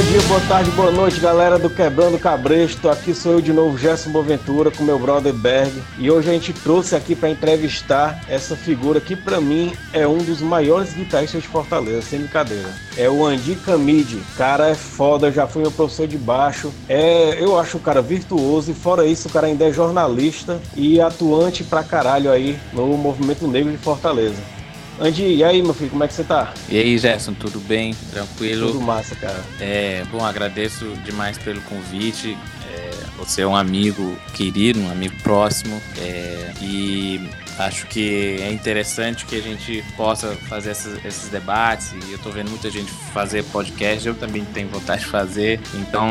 Bom dia, boa tarde, boa noite, galera do Quebrando Cabresto. Aqui sou eu de novo, Gerson Boventura, com meu brother Berg. E hoje a gente trouxe aqui para entrevistar essa figura que, para mim, é um dos maiores guitarristas de Fortaleza, sem brincadeira. É o Andy Camide. Cara, é foda, já fui meu professor de baixo. É, eu acho o cara virtuoso e, fora isso, o cara ainda é jornalista e atuante pra caralho aí no movimento negro de Fortaleza. Andy, e aí, meu filho, como é que você tá? E aí, Gerson, tudo bem? Tranquilo? Tudo massa, cara. É, bom, agradeço demais pelo convite. É, você é um amigo querido, um amigo próximo. É, e Acho que é interessante que a gente possa fazer esses, esses debates e eu estou vendo muita gente fazer podcast, eu também tenho vontade de fazer, então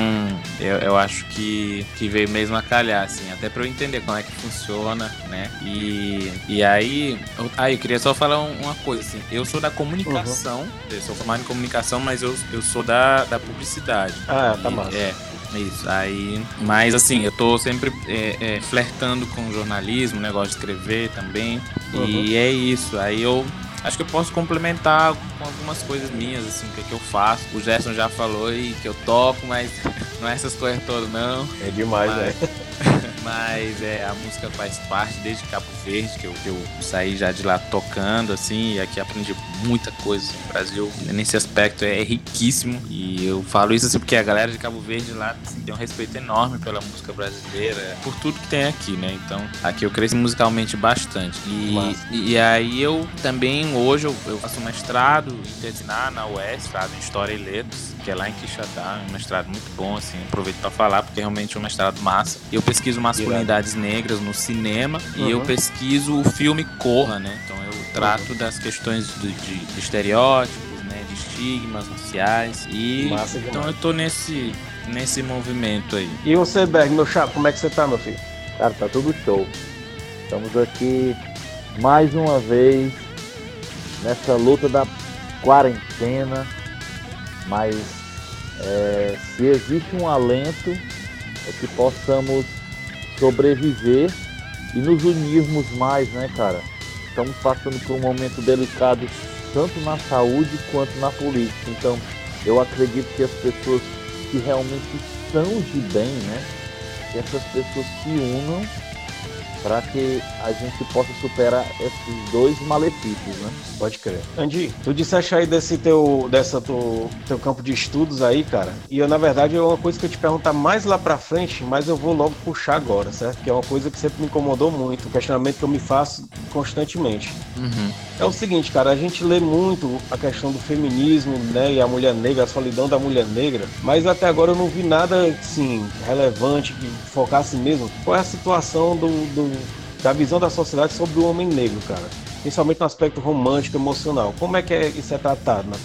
eu, eu acho que, que veio mesmo a calhar, assim, até para eu entender como é que funciona, né? E, e aí, eu, ah, eu queria só falar uma coisa, assim, eu sou da comunicação, uhum. eu sou formado em comunicação, mas eu, eu sou da, da publicidade. Ah, tá massa. É, isso, aí. Mas assim, eu tô sempre é, é, flertando com jornalismo, negócio de escrever também. Uhum. E é isso. Aí eu acho que eu posso complementar com algumas coisas minhas, assim, o que, é que eu faço. O Gerson já falou aí que eu toco, mas não é essas coisas todas, não. É demais, mas... né? Mas é, a música faz parte desde Cabo Verde, que eu, eu saí já de lá tocando, assim, e aqui aprendi muita coisa. O Brasil, nesse aspecto, é riquíssimo. E eu falo isso assim porque a galera de Cabo Verde lá assim, tem um respeito enorme pela música brasileira, por tudo que tem aqui, né? Então, aqui eu cresci musicalmente bastante. E, e, aí eu também, hoje, eu, eu faço mestrado em Tesiná, na UES, mestrado em História e Letras, que é lá em Quixadá, um mestrado muito bom, assim, aproveito para falar, porque é realmente um mestrado massa. Eu pesquiso masculinidades negras no cinema uhum. e eu uhum. pesquiso o filme Corra, né? Então eu trato uhum. das questões de, de, de estereótipos, né? De estigmas sociais. E então eu tô nesse, nesse movimento aí. E você, Berg, meu chapa, como é que você tá, meu filho? Cara, tá tudo show. Estamos aqui mais uma vez nessa luta da quarentena, mas é, se existe um alento é que possamos sobreviver e nos unirmos mais, né, cara? Estamos passando por um momento delicado tanto na saúde quanto na política. Então, eu acredito que as pessoas que realmente são de bem, né, que essas pessoas se unam para que a gente possa superar esses dois malefícios, né? Pode crer. Andy, tu disseste aí desse teu, dessa teu, teu campo de estudos aí, cara, e eu, na verdade, é uma coisa que eu te perguntar mais lá pra frente, mas eu vou logo puxar agora, certo? Que é uma coisa que sempre me incomodou muito, um questionamento que eu me faço constantemente. Uhum. É o seguinte, cara, a gente lê muito a questão do feminismo, né, e a mulher negra, a solidão da mulher negra, mas até agora eu não vi nada, assim, relevante que focasse mesmo qual é a situação do, do da visão da sociedade sobre o homem negro, cara. Principalmente no aspecto romântico, emocional. Como é que é, isso é tratado na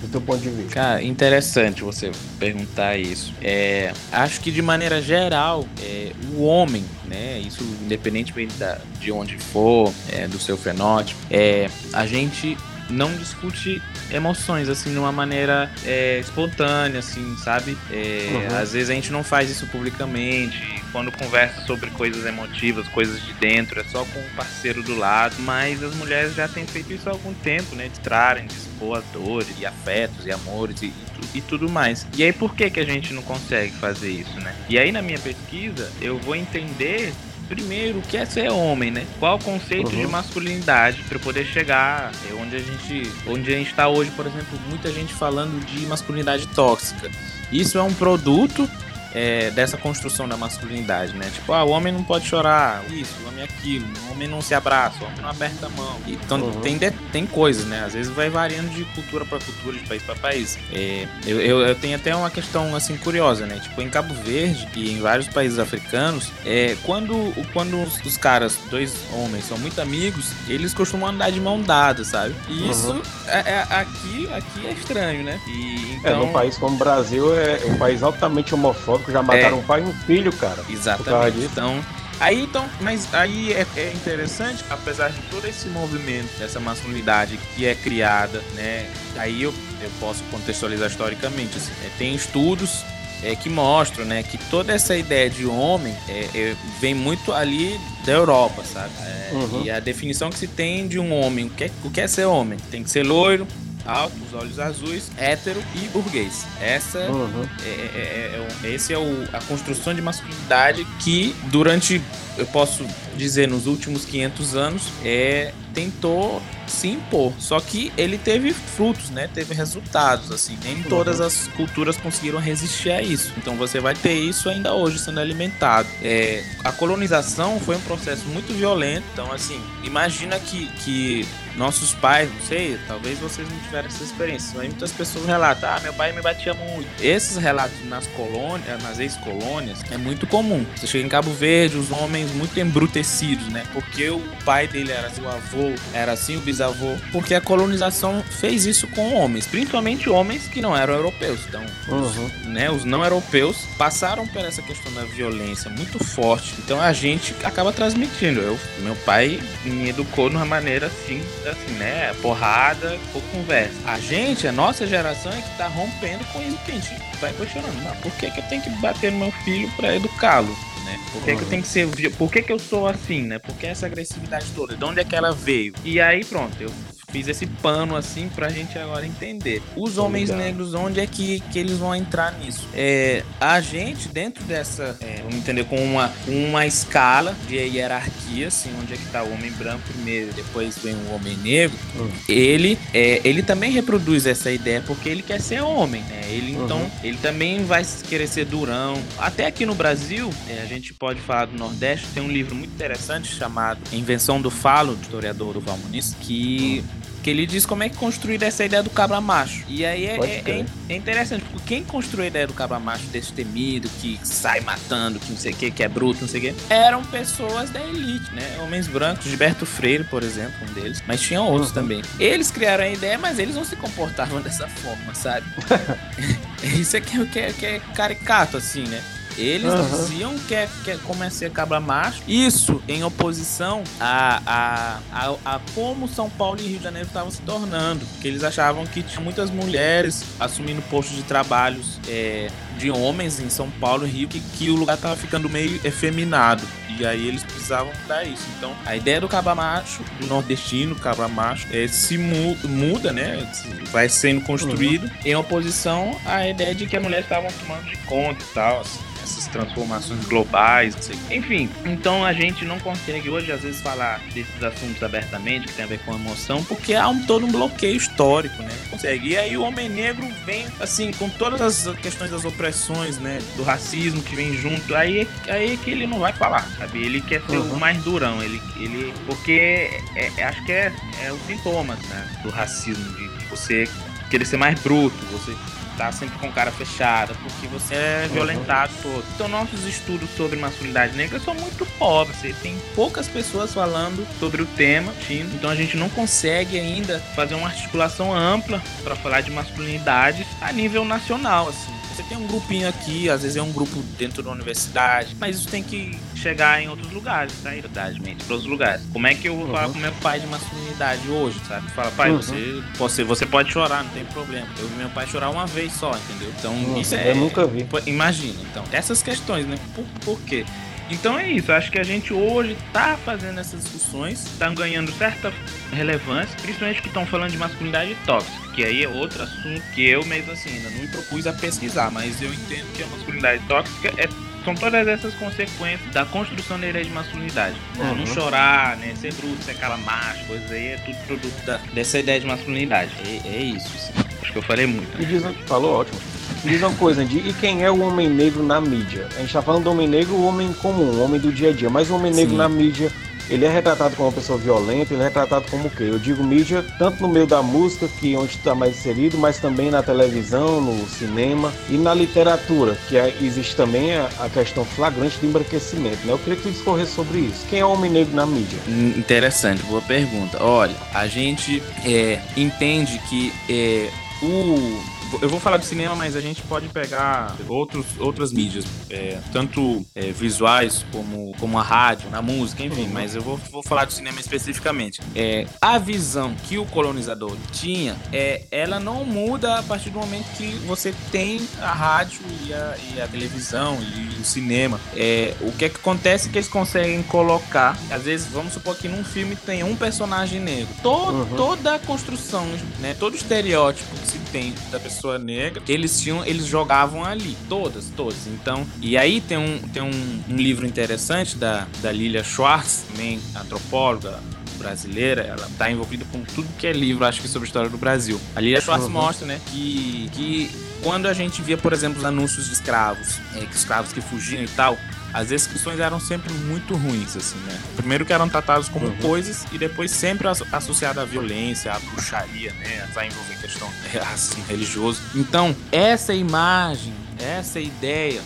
do teu ponto de vista? Cara, interessante você perguntar isso. É, acho que de maneira geral, é, o homem, né, isso independentemente da, de onde for, é, do seu fenótipo, é, a gente não discute emoções assim de uma maneira é, espontânea, assim, sabe? É, uhum. Às vezes a gente não faz isso publicamente. Quando conversa sobre coisas emotivas, coisas de dentro, é só com o parceiro do lado. Mas as mulheres já têm feito isso há algum tempo, né? De trarem, de expor as dores e afetos e amores e, e, e tudo mais. E aí por que que a gente não consegue fazer isso, né? E aí na minha pesquisa eu vou entender primeiro, o que é ser homem, né? Qual o conceito uhum. de masculinidade para poder chegar é, onde a gente, onde a gente está hoje, por exemplo, muita gente falando de masculinidade tóxica. Isso é um produto é, dessa construção da masculinidade, né? Tipo, ah, o homem não pode chorar, isso, o homem é aquilo, o homem não se abraça, o homem não aperta a mão. Então uhum. tem, tem coisas, né? Às vezes vai variando de cultura para cultura, de país para país. É, eu, eu, eu, tenho até uma questão assim curiosa, né? Tipo, em Cabo Verde e em vários países africanos, é, quando, quando os, os caras, dois homens, são muito amigos, eles costumam andar de mão dada, sabe? E uhum. isso é, é, aqui, aqui é estranho, né? E, então... É, num país como o Brasil, é um país altamente homofóbico já mataram é, um pai e um filho, cara. Exatamente. Então, aí então, mas aí é, é, interessante, apesar de todo esse movimento, dessa masculinidade que é criada, né? Aí eu, eu posso contextualizar historicamente. Assim, né, tem estudos é, que mostram, né, que toda essa ideia de homem é, é, vem muito ali da Europa, sabe? É, uhum. E a definição que se tem de um homem, o que, é, o que é ser homem? Tem que ser loiro, altos, olhos azuis, hétero e burguês. Essa uhum. é, é, é, é, esse é o, a construção de masculinidade que durante eu posso dizer nos últimos 500 anos é tentou se impor. Só que ele teve frutos, né? Teve resultados, assim. Nem todas uhum. as culturas conseguiram resistir a isso. Então você vai ter isso ainda hoje sendo alimentado. É, a colonização foi um processo muito violento. Então, assim, imagina que, que nossos pais, não sei, talvez vocês não tiveram essa experiência, mas muitas pessoas relatam, ah, meu pai me batia muito. Esses relatos nas colônias, nas ex-colônias, é muito comum. Você chega em Cabo Verde, os homens muito embrutecidos, né? Porque o pai dele era seu avô, era assim o bisavô, porque a colonização fez isso com homens, principalmente homens que não eram europeus. Então, uhum. os, né, os não europeus passaram por essa questão da violência muito forte. Então a gente acaba transmitindo. Eu, meu pai me educou de uma maneira assim assim, né? Porrada, pouco conversa. A gente, a nossa geração é que tá rompendo com isso que a gente vai questionando. Mas por que, que eu tenho que bater no meu filho para educá-lo? Né? Por que, uhum. que eu tenho que ser. Por que, que eu sou assim, né? Por que essa agressividade toda? De onde é que ela veio? E aí, pronto, eu fiz esse pano assim pra gente agora entender. Os homens negros, onde é que, que eles vão entrar nisso? É, a gente, dentro dessa, é, vamos entender, com uma, uma escala de hierarquia, assim, onde é que tá o homem branco primeiro, depois vem o homem negro, uhum. ele, é, ele também reproduz essa ideia porque ele quer ser homem, né? Ele, então, uhum. ele também vai querer ser durão. Até aqui no Brasil, é, a gente pode falar do Nordeste, tem um livro muito interessante chamado Invenção do Falo, do historiador do Muniz, que uhum que ele diz como é que construir essa ideia do cabra macho. E aí é, é, é, interessante, porque quem construiu a ideia do cabra macho destemido, que sai matando, que não sei o que, que é bruto, não sei o que, eram pessoas da elite, né? Homens brancos, Gilberto Freire, por exemplo, um deles, mas tinham outros uhum. também. Eles criaram a ideia, mas eles não se comportavam dessa forma, sabe? Isso é que, é, que, é, que é caricato, assim, né? Eles uhum. diziam que, é, que é como é ser cabra macho. Isso em oposição a, a, a, a como São Paulo e Rio de Janeiro estavam se tornando. Porque eles achavam que tinha muitas mulheres assumindo postos de trabalhos é, de homens em São Paulo e Rio, que, que o lugar estava ficando meio efeminado. E aí eles precisavam dar isso. Então, a ideia do cabra macho, do nordestino, cabra macho, é, se mu muda, né? Vai sendo construído uhum. em oposição à ideia de que as mulheres estavam tomando de conta e tal. Assim essas transformações globais, enfim. Então a gente não consegue hoje às vezes falar desses assuntos abertamente que tem a ver com emoção, porque há um, todo um bloqueio histórico, né? Consegue. E aí o homem negro vem assim com todas as questões das opressões, né, do racismo que vem junto. Aí aí é que ele não vai falar, sabe? Ele quer ser uhum. o mais durão, ele ele porque é, é, acho que é, é os sintomas, né, do racismo de você querer ser mais bruto, você tá sempre com cara fechada, porque você é violentado uhum. todo. Então, nossos estudos sobre masculinidade negra são muito pobres. Você tem poucas pessoas falando sobre o tema, então a gente não consegue ainda fazer uma articulação ampla para falar de masculinidade a nível nacional, assim. Você tem um grupinho aqui, às vezes é um grupo dentro da universidade, mas isso tem que chegar em outros lugares, tá? Verdade, para outros lugares. Como é que eu vou uhum. falar com meu pai de masculinidade hoje, sabe? Fala, pai, uhum. você, você, você pode chorar, não tem problema. Eu vi meu pai chorar uma vez só, entendeu? Então, uhum. isso é. Eu nunca vi. Imagina, então. Essas questões, né? Por, por quê? Então é isso, acho que a gente hoje está fazendo essas discussões, está ganhando certa relevância, principalmente que estão falando de masculinidade tóxica, que aí é outro assunto que eu mesmo assim ainda não me propus a pesquisar, mas eu entendo que a masculinidade tóxica é são todas essas consequências da construção da ideia de masculinidade. Uhum. Não chorar, né? Ser bruto, ser aquela macho, coisas aí, é tudo produto da, dessa ideia de masculinidade. É, é isso, assim. Acho que eu falei muito. Né? Diz, falou ótimo. Diz uma coisa, Andy, e quem é o homem negro na mídia? A gente tá falando do homem negro, o homem comum, o homem do dia a dia, mas o homem negro Sim. na mídia ele é retratado como uma pessoa violenta, ele é retratado como o quê? Eu digo mídia, tanto no meio da música, que é onde está mais inserido, mas também na televisão, no cinema e na literatura, que é, existe também a, a, questão flagrante de embranquecimento. Né? Eu queria que tu discorresse sobre isso. Quem é o homem negro na mídia? Hum, interessante, boa pergunta. Olha, a gente é, entende que é, o eu vou falar do cinema, mas a gente pode pegar outros, outras mídias, é, tanto é, visuais como, como a rádio, na música, enfim, mas eu vou, vou falar do cinema especificamente. É, a visão que o colonizador tinha, é, ela não muda a partir do momento que você tem a rádio e a, e a televisão e o cinema. É, o que, é que acontece é que eles conseguem colocar, às vezes, vamos supor que num filme tem um personagem negro. Todo, uhum. Toda a construção, né, todo o estereótipo que se tem da pessoa negra, eles tinham, eles jogavam ali. Todas, todas. Então, e aí tem um, tem um, um livro interessante da, da Lilia Schwartz, também antropóloga, brasileira, ela tá envolvida com tudo que é livro, acho que sobre a história do Brasil. A Lilia Schwartz uhum. mostra, né, que, que quando a gente via, por exemplo, os anúncios de escravos, é, que escravos que fugiam e tal, as descrições eram sempre muito ruins, assim, né? Primeiro que eram tratados como uhum. coisas e depois sempre associado à violência, à bruxaria, né? A envolver questão assim, religioso. Então, essa imagem, essa ideia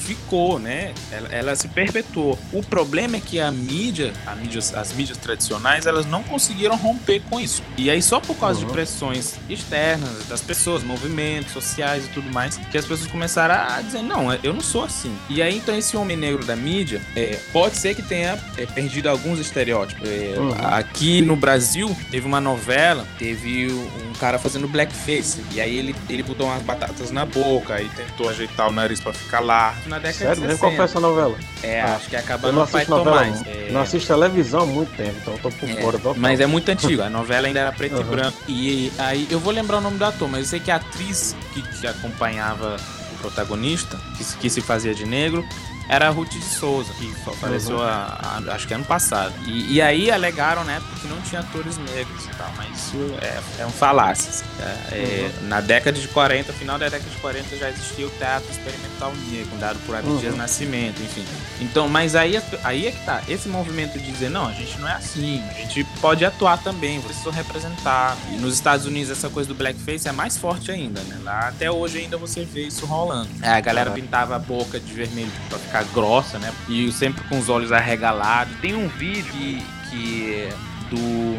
ficou, né? Ela, ela, se perpetuou. O problema é que a mídia, a mídia, as mídias tradicionais, elas não conseguiram romper com isso. E aí só por causa uhum. de pressões externas das pessoas, movimentos sociais e tudo mais, que as pessoas começaram a dizer não, eu não sou assim. E aí então esse homem negro da mídia é, pode ser que tenha é, perdido alguns estereótipos. É, uhum. Aqui no Brasil teve uma novela, teve um cara fazendo blackface e aí ele ele botou umas batatas na boca e tentou ajeitar o nariz para ficar lá. Na década Sério? de 60. Qual foi essa novela? É, ah, acho que é acabando não novela, Tomás. Não. É... não assisto televisão há muito tempo, então tô por é, fora total. Mas é muito antigo, a novela ainda era preto uhum. e branco. E aí, eu vou lembrar o nome do ator, mas eu sei que a atriz que, que acompanhava o protagonista, que, que se fazia de negro, era a Ruth de Souza, que apareceu uhum. a, a, acho que ano passado. E, e, aí alegaram, né, porque não tinha atores negros e tal, mas isso é, é um falácia. Assim, é, é, uhum. Na década de 40, final da década de 40, já existia o teatro experimental negro, dado por Abdias uhum. Nascimento, enfim. Então, mas aí, aí é que tá, esse movimento de dizer, não, a gente não é assim, a gente pode atuar também, vocês são representar. E nos Estados Unidos essa coisa do blackface é mais forte ainda, né? Lá até hoje ainda você vê isso rolando. É, a galera pintava a boca de vermelho pra ficar grossa, né? E sempre com os olhos arregalados. Tem um vídeo que, que do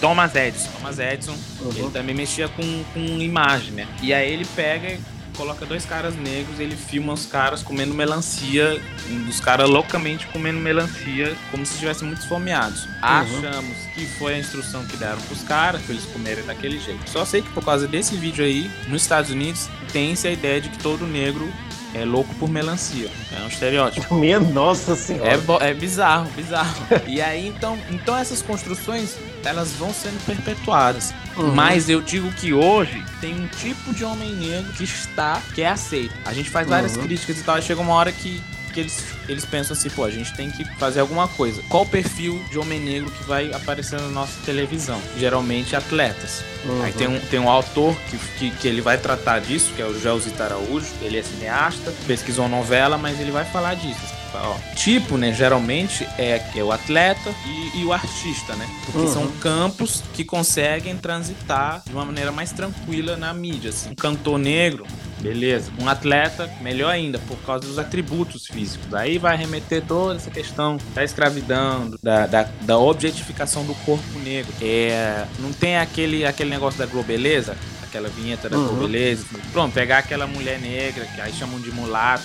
Thomas Edison. Thomas Edison, uhum. ele também mexia com, com imagem, né? E aí ele pega coloca dois caras negros, ele filma os caras comendo melancia, os caras loucamente comendo melancia, como se estivessem muito esfomeados. Uhum. Achamos que foi a instrução que deram pros caras, pra eles comerem daquele jeito. Só sei que por causa desse vídeo aí, nos Estados Unidos, tem-se a ideia de que todo negro é louco por melancia. É um estereótipo. Minha nossa senhora. É, é bizarro, bizarro. e aí, então, então essas construções, elas vão sendo perpetuadas. Uhum. Mas eu digo que hoje tem um tipo de homem negro que está, que é aceito. A gente faz várias uhum. críticas e tal, e chega uma hora que que eles, eles pensam assim, pô, a gente tem que fazer alguma coisa. Qual o perfil de homem negro que vai aparecer na nossa televisão? Geralmente atletas. Uhum. Aí tem um, tem um autor que, que, que, ele vai tratar disso, que é o Gelzito Araújo, ele é cineasta, pesquisou novela, mas ele vai falar disso. Ó, tipo, né, geralmente é, é o atleta e, e o artista, né? Porque uhum. são campos que conseguem transitar de uma maneira mais tranquila na mídia. Assim. Um cantor negro, beleza. Um atleta, melhor ainda, por causa dos atributos físicos. Aí vai remeter toda essa questão da escravidão, da, da, da objetificação do corpo negro. É, não tem aquele, aquele negócio da globeleza? Aquela vinheta da uhum. globeleza. Pronto, pegar aquela mulher negra, que aí chamam de mulato,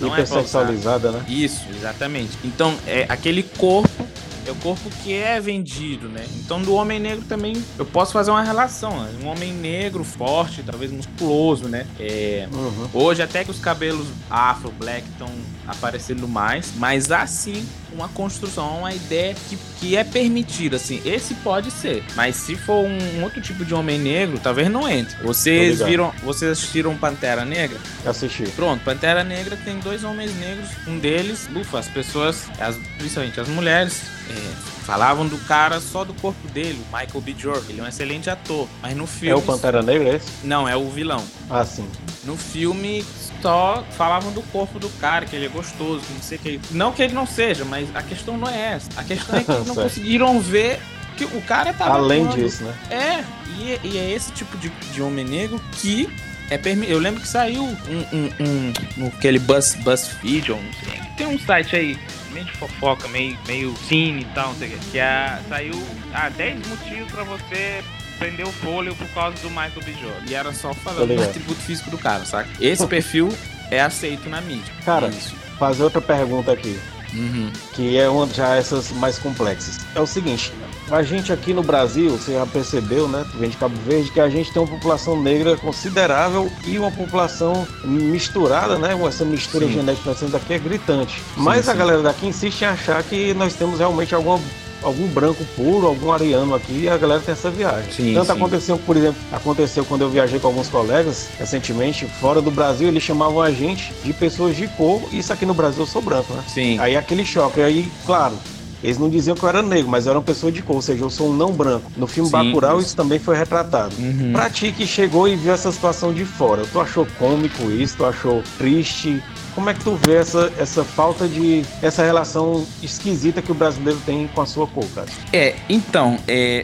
não é Hipersexualizada, é né? Isso, exatamente. Então, é aquele corpo é o corpo que é vendido, né? Então, do homem negro também eu posso fazer uma relação. Né? Um homem negro, forte, talvez musculoso, né? É, uhum. Hoje, até que os cabelos afro, black estão aparecendo mais, mas assim, uma construção, uma ideia que, que é permitida, assim. Esse pode ser, mas se for um, outro tipo de homem negro, talvez não entre. Vocês viram, vocês assistiram Pantera Negra? Assisti. Pronto, Pantera Negra tem dois homens negros, um deles, ufa, as pessoas, as, principalmente as mulheres, é, falavam do cara só do corpo dele, Michael B. Jordan. Ele é um excelente ator, mas no filme. É o Pantera Negra esse? Não, é o vilão. Ah, sim. No filme só falavam do corpo do cara, que ele é gostoso, que não sei o que. Não que ele não seja, mas a questão não é essa. A questão é que não conseguiram ver que o cara tá. Além disso, né? É, e, e, é esse tipo de, de homem negro que é permi Eu lembro que saiu um, um, um, aquele Buzz, BuzzFeed, ou não sei. Tem um site aí meio de fofoca, meio, meio cine e tal, não sei o que. Que é, saiu ah, 10 motivos pra você prendeu o fôlego por causa do Michael B. Jordan. E era só falando do atributo físico do cara, saca? Esse perfil é aceito na mídia. Cara, Isso. fazer outra pergunta aqui. Uhum. Que é uma já essas mais complexas. É o seguinte, a gente aqui no Brasil, você já percebeu, né? Vem de Cabo Verde, que a gente tem uma população negra considerável e uma população misturada, né? Essa mistura sim. genética nós temos aqui é gritante. Mas sim, a galera daqui insiste em achar que nós temos realmente alguma algum branco puro, algum ariano aqui, e a galera tem essa viagem. Sim, Tanto sim. aconteceu, por exemplo, aconteceu quando eu viajei com alguns colegas recentemente, fora do Brasil, eles chamavam a gente de pessoas de cor, e isso aqui no Brasil eu sou branco, né? Sim. Aí aquele choque, aí, claro, eles não diziam que eu era negro, mas eu era uma pessoa de cor, ou seja, eu sou um não branco. No filme Sim, Bacurau isso. isso também foi retratado. Uhum. Pra ti que chegou e viu essa situação de fora, tu achou cômico isso? Tu achou triste? Como é que tu vê essa, essa falta de. essa relação esquisita que o brasileiro tem com a sua cor, cara? É, então, é,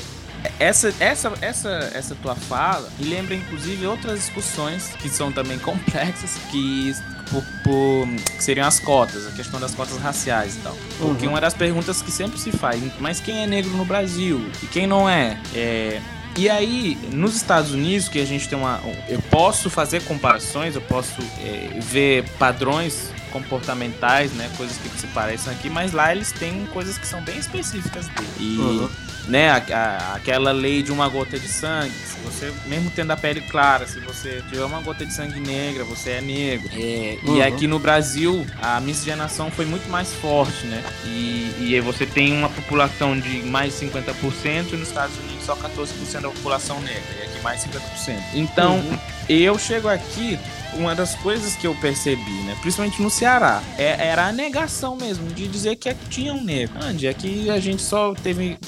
essa, essa, essa, essa tua fala me lembra inclusive outras discussões que são também complexas, que, por, por, que seriam as cotas, a questão das cotas raciais e tal. Porque uhum. uma das perguntas que sempre se faz, mas quem é negro no Brasil e quem não é? é e aí, nos Estados Unidos, que a gente tem uma. Eu posso fazer comparações, eu posso é, ver padrões comportamentais, né? Coisas que se parecem aqui, mas lá eles têm coisas que são bem específicas dele. E, uhum. Né, a, a, aquela lei de uma gota de sangue, se você, mesmo tendo a pele clara, se você tiver uma gota de sangue negra, você é negro. É, uhum. E aqui no Brasil, a miscigenação foi muito mais forte, né? E, e aí você tem uma população de mais de 50% e nos Estados Unidos só 14% da população negra, e aqui mais 50%. Então, uhum. eu chego aqui uma das coisas que eu percebi, né, principalmente no Ceará, é, era a negação mesmo de dizer que tinha um negro. Onde é que a gente só teve,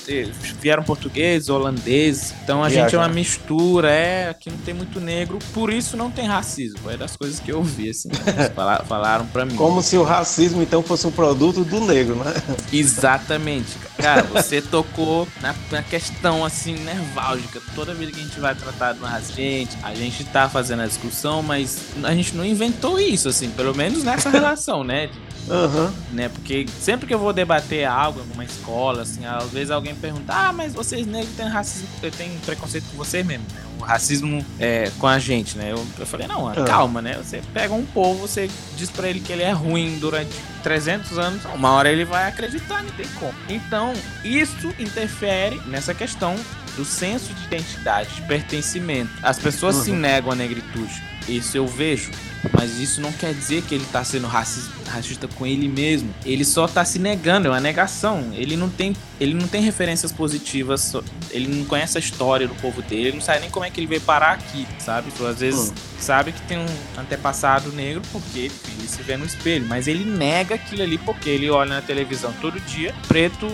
vieram portugueses, holandeses, então a gente é uma mistura, é, aqui não tem muito negro, por isso não tem racismo. É das coisas que eu vi, assim, né, falaram para mim. Como se o racismo então fosse um produto do negro, né? Exatamente. Cara, você tocou na, na questão assim nerválgica. Toda vez que a gente vai tratar de uma raça, gente, a gente tá fazendo a discussão, mas a gente não inventou isso, assim, pelo menos nessa relação, né? Uhum. Né? Porque sempre que eu vou debater algo em alguma escola, assim, às vezes alguém pergunta: Ah, mas vocês negros têm racismo, têm preconceito com vocês mesmo, né? O racismo é com a gente, né? Eu, eu falei: Não, uhum. calma, né? Você pega um povo, você diz pra ele que ele é ruim durante 300 anos, uma hora ele vai acreditar, não tem como. Então, isso interfere nessa questão do senso de identidade, de pertencimento. As pessoas uhum. se negam à negritude. Isso eu vejo. Mas isso não quer dizer que ele tá sendo racista, racista com ele mesmo. Ele só tá se negando, é uma negação. Ele não tem, ele não tem referências positivas, ele não conhece a história do povo dele, ele não sabe nem como é que ele veio parar aqui, sabe? Então, às vezes hum. sabe que tem um antepassado negro porque ele, ele se vê no espelho, mas ele nega aquilo ali porque ele olha na televisão todo dia, preto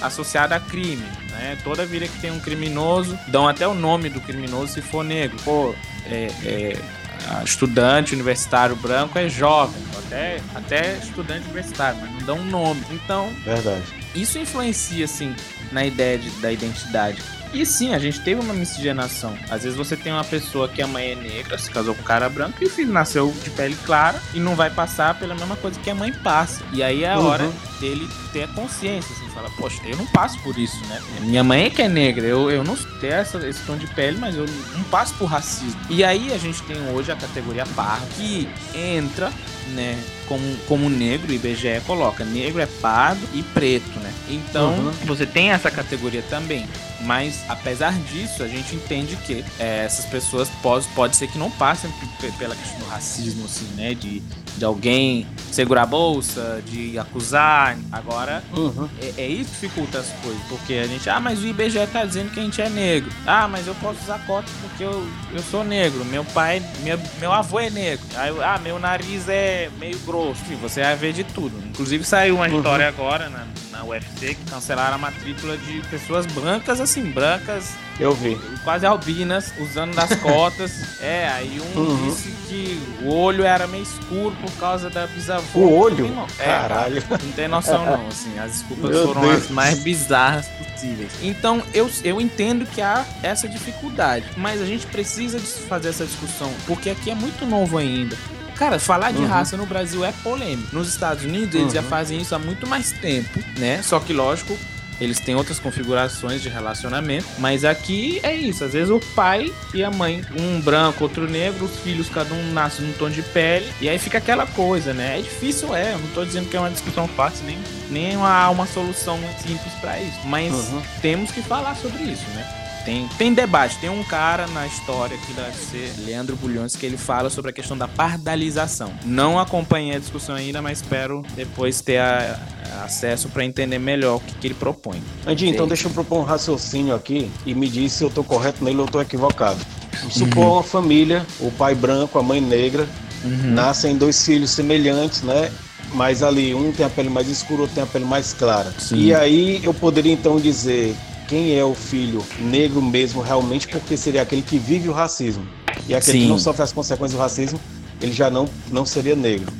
associado a crime, né? Toda vida que tem um criminoso, dão até o nome do criminoso se for negro. Pô, é, é estudante universitário branco é jovem, até, até estudante universitário, mas não dá um nome. Então, verdade. Isso influencia assim na ideia de, da identidade. E sim, a gente teve uma miscigenação. Às vezes você tem uma pessoa que a mãe é negra, se casou com um cara branco, e o filho nasceu de pele clara e não vai passar pela mesma coisa que a mãe passa. E aí é a uhum. hora dele ter a consciência, assim, fala, poxa, eu não passo por isso, né? Minha mãe é que é negra, eu, eu não tenho essa, esse tom de pele, mas eu não passo por racismo. E aí a gente tem hoje a categoria pardo, que entra né, como, como negro, o IBGE coloca negro é pardo e preto, né? Então, uhum. você tem essa categoria também. Mas, apesar disso, a gente entende que é, essas pessoas pode, pode ser que não passem pela questão do racismo, assim, né? De, de alguém segurar a bolsa, de acusar. Agora, uhum. é, é, isso que dificulta as coisas. Porque a gente, ah, mas o IBGE tá dizendo que a gente é negro. Ah, mas eu posso usar cota porque eu, eu sou negro. Meu pai, meu, meu avô é negro. Ah, meu nariz é meio grosso. Enfim, você vai ver de tudo. Inclusive, saiu uma uhum. história agora na, na UFC que cancelaram a matrícula de pessoas brancas, assim, brancas. Eu vi. Quase albinas, usando das cotas. é, aí um uhum. disse que o olho era meio escuro por causa da bisavó. O olho? É, Caralho. Não tem noção, não. Assim, as desculpas Meu foram Deus. as mais bizarras possíveis. Então, eu, eu entendo que há essa dificuldade. Mas a gente precisa fazer essa discussão, porque aqui é muito novo ainda. Cara, falar de uhum. raça no Brasil é polêmico. Nos Estados Unidos, eles uhum. já fazem isso há muito mais tempo, né? Só que, lógico, eles têm outras configurações de relacionamento, mas aqui é isso. Às vezes o pai e a mãe, um branco, outro negro, os filhos, cada um nasce num tom de pele, e aí fica aquela coisa, né? É difícil, é. Eu não tô dizendo que é uma discussão fácil, nem, nem há uma solução simples para isso. Mas uhum. temos que falar sobre isso, né? Tem, tem debate. Tem um cara na história que deve ser Leandro Bulhões que ele fala sobre a questão da pardalização. Não acompanhei a discussão ainda, mas espero depois ter a, a acesso para entender melhor o que, que ele propõe. Andy, então deixa eu propor um raciocínio aqui e me diz se eu estou correto nele ou estou equivocado. Vamos supor uhum. uma família, o pai branco, a mãe negra, uhum. nascem dois filhos semelhantes, né? Mas ali um tem a pele mais escura, outro tem a pele mais clara. Sim. E aí eu poderia então dizer quem é o filho negro mesmo realmente, porque seria aquele que vive o racismo. E aquele Sim. que não sofre as consequências do racismo, ele já não, não seria negro.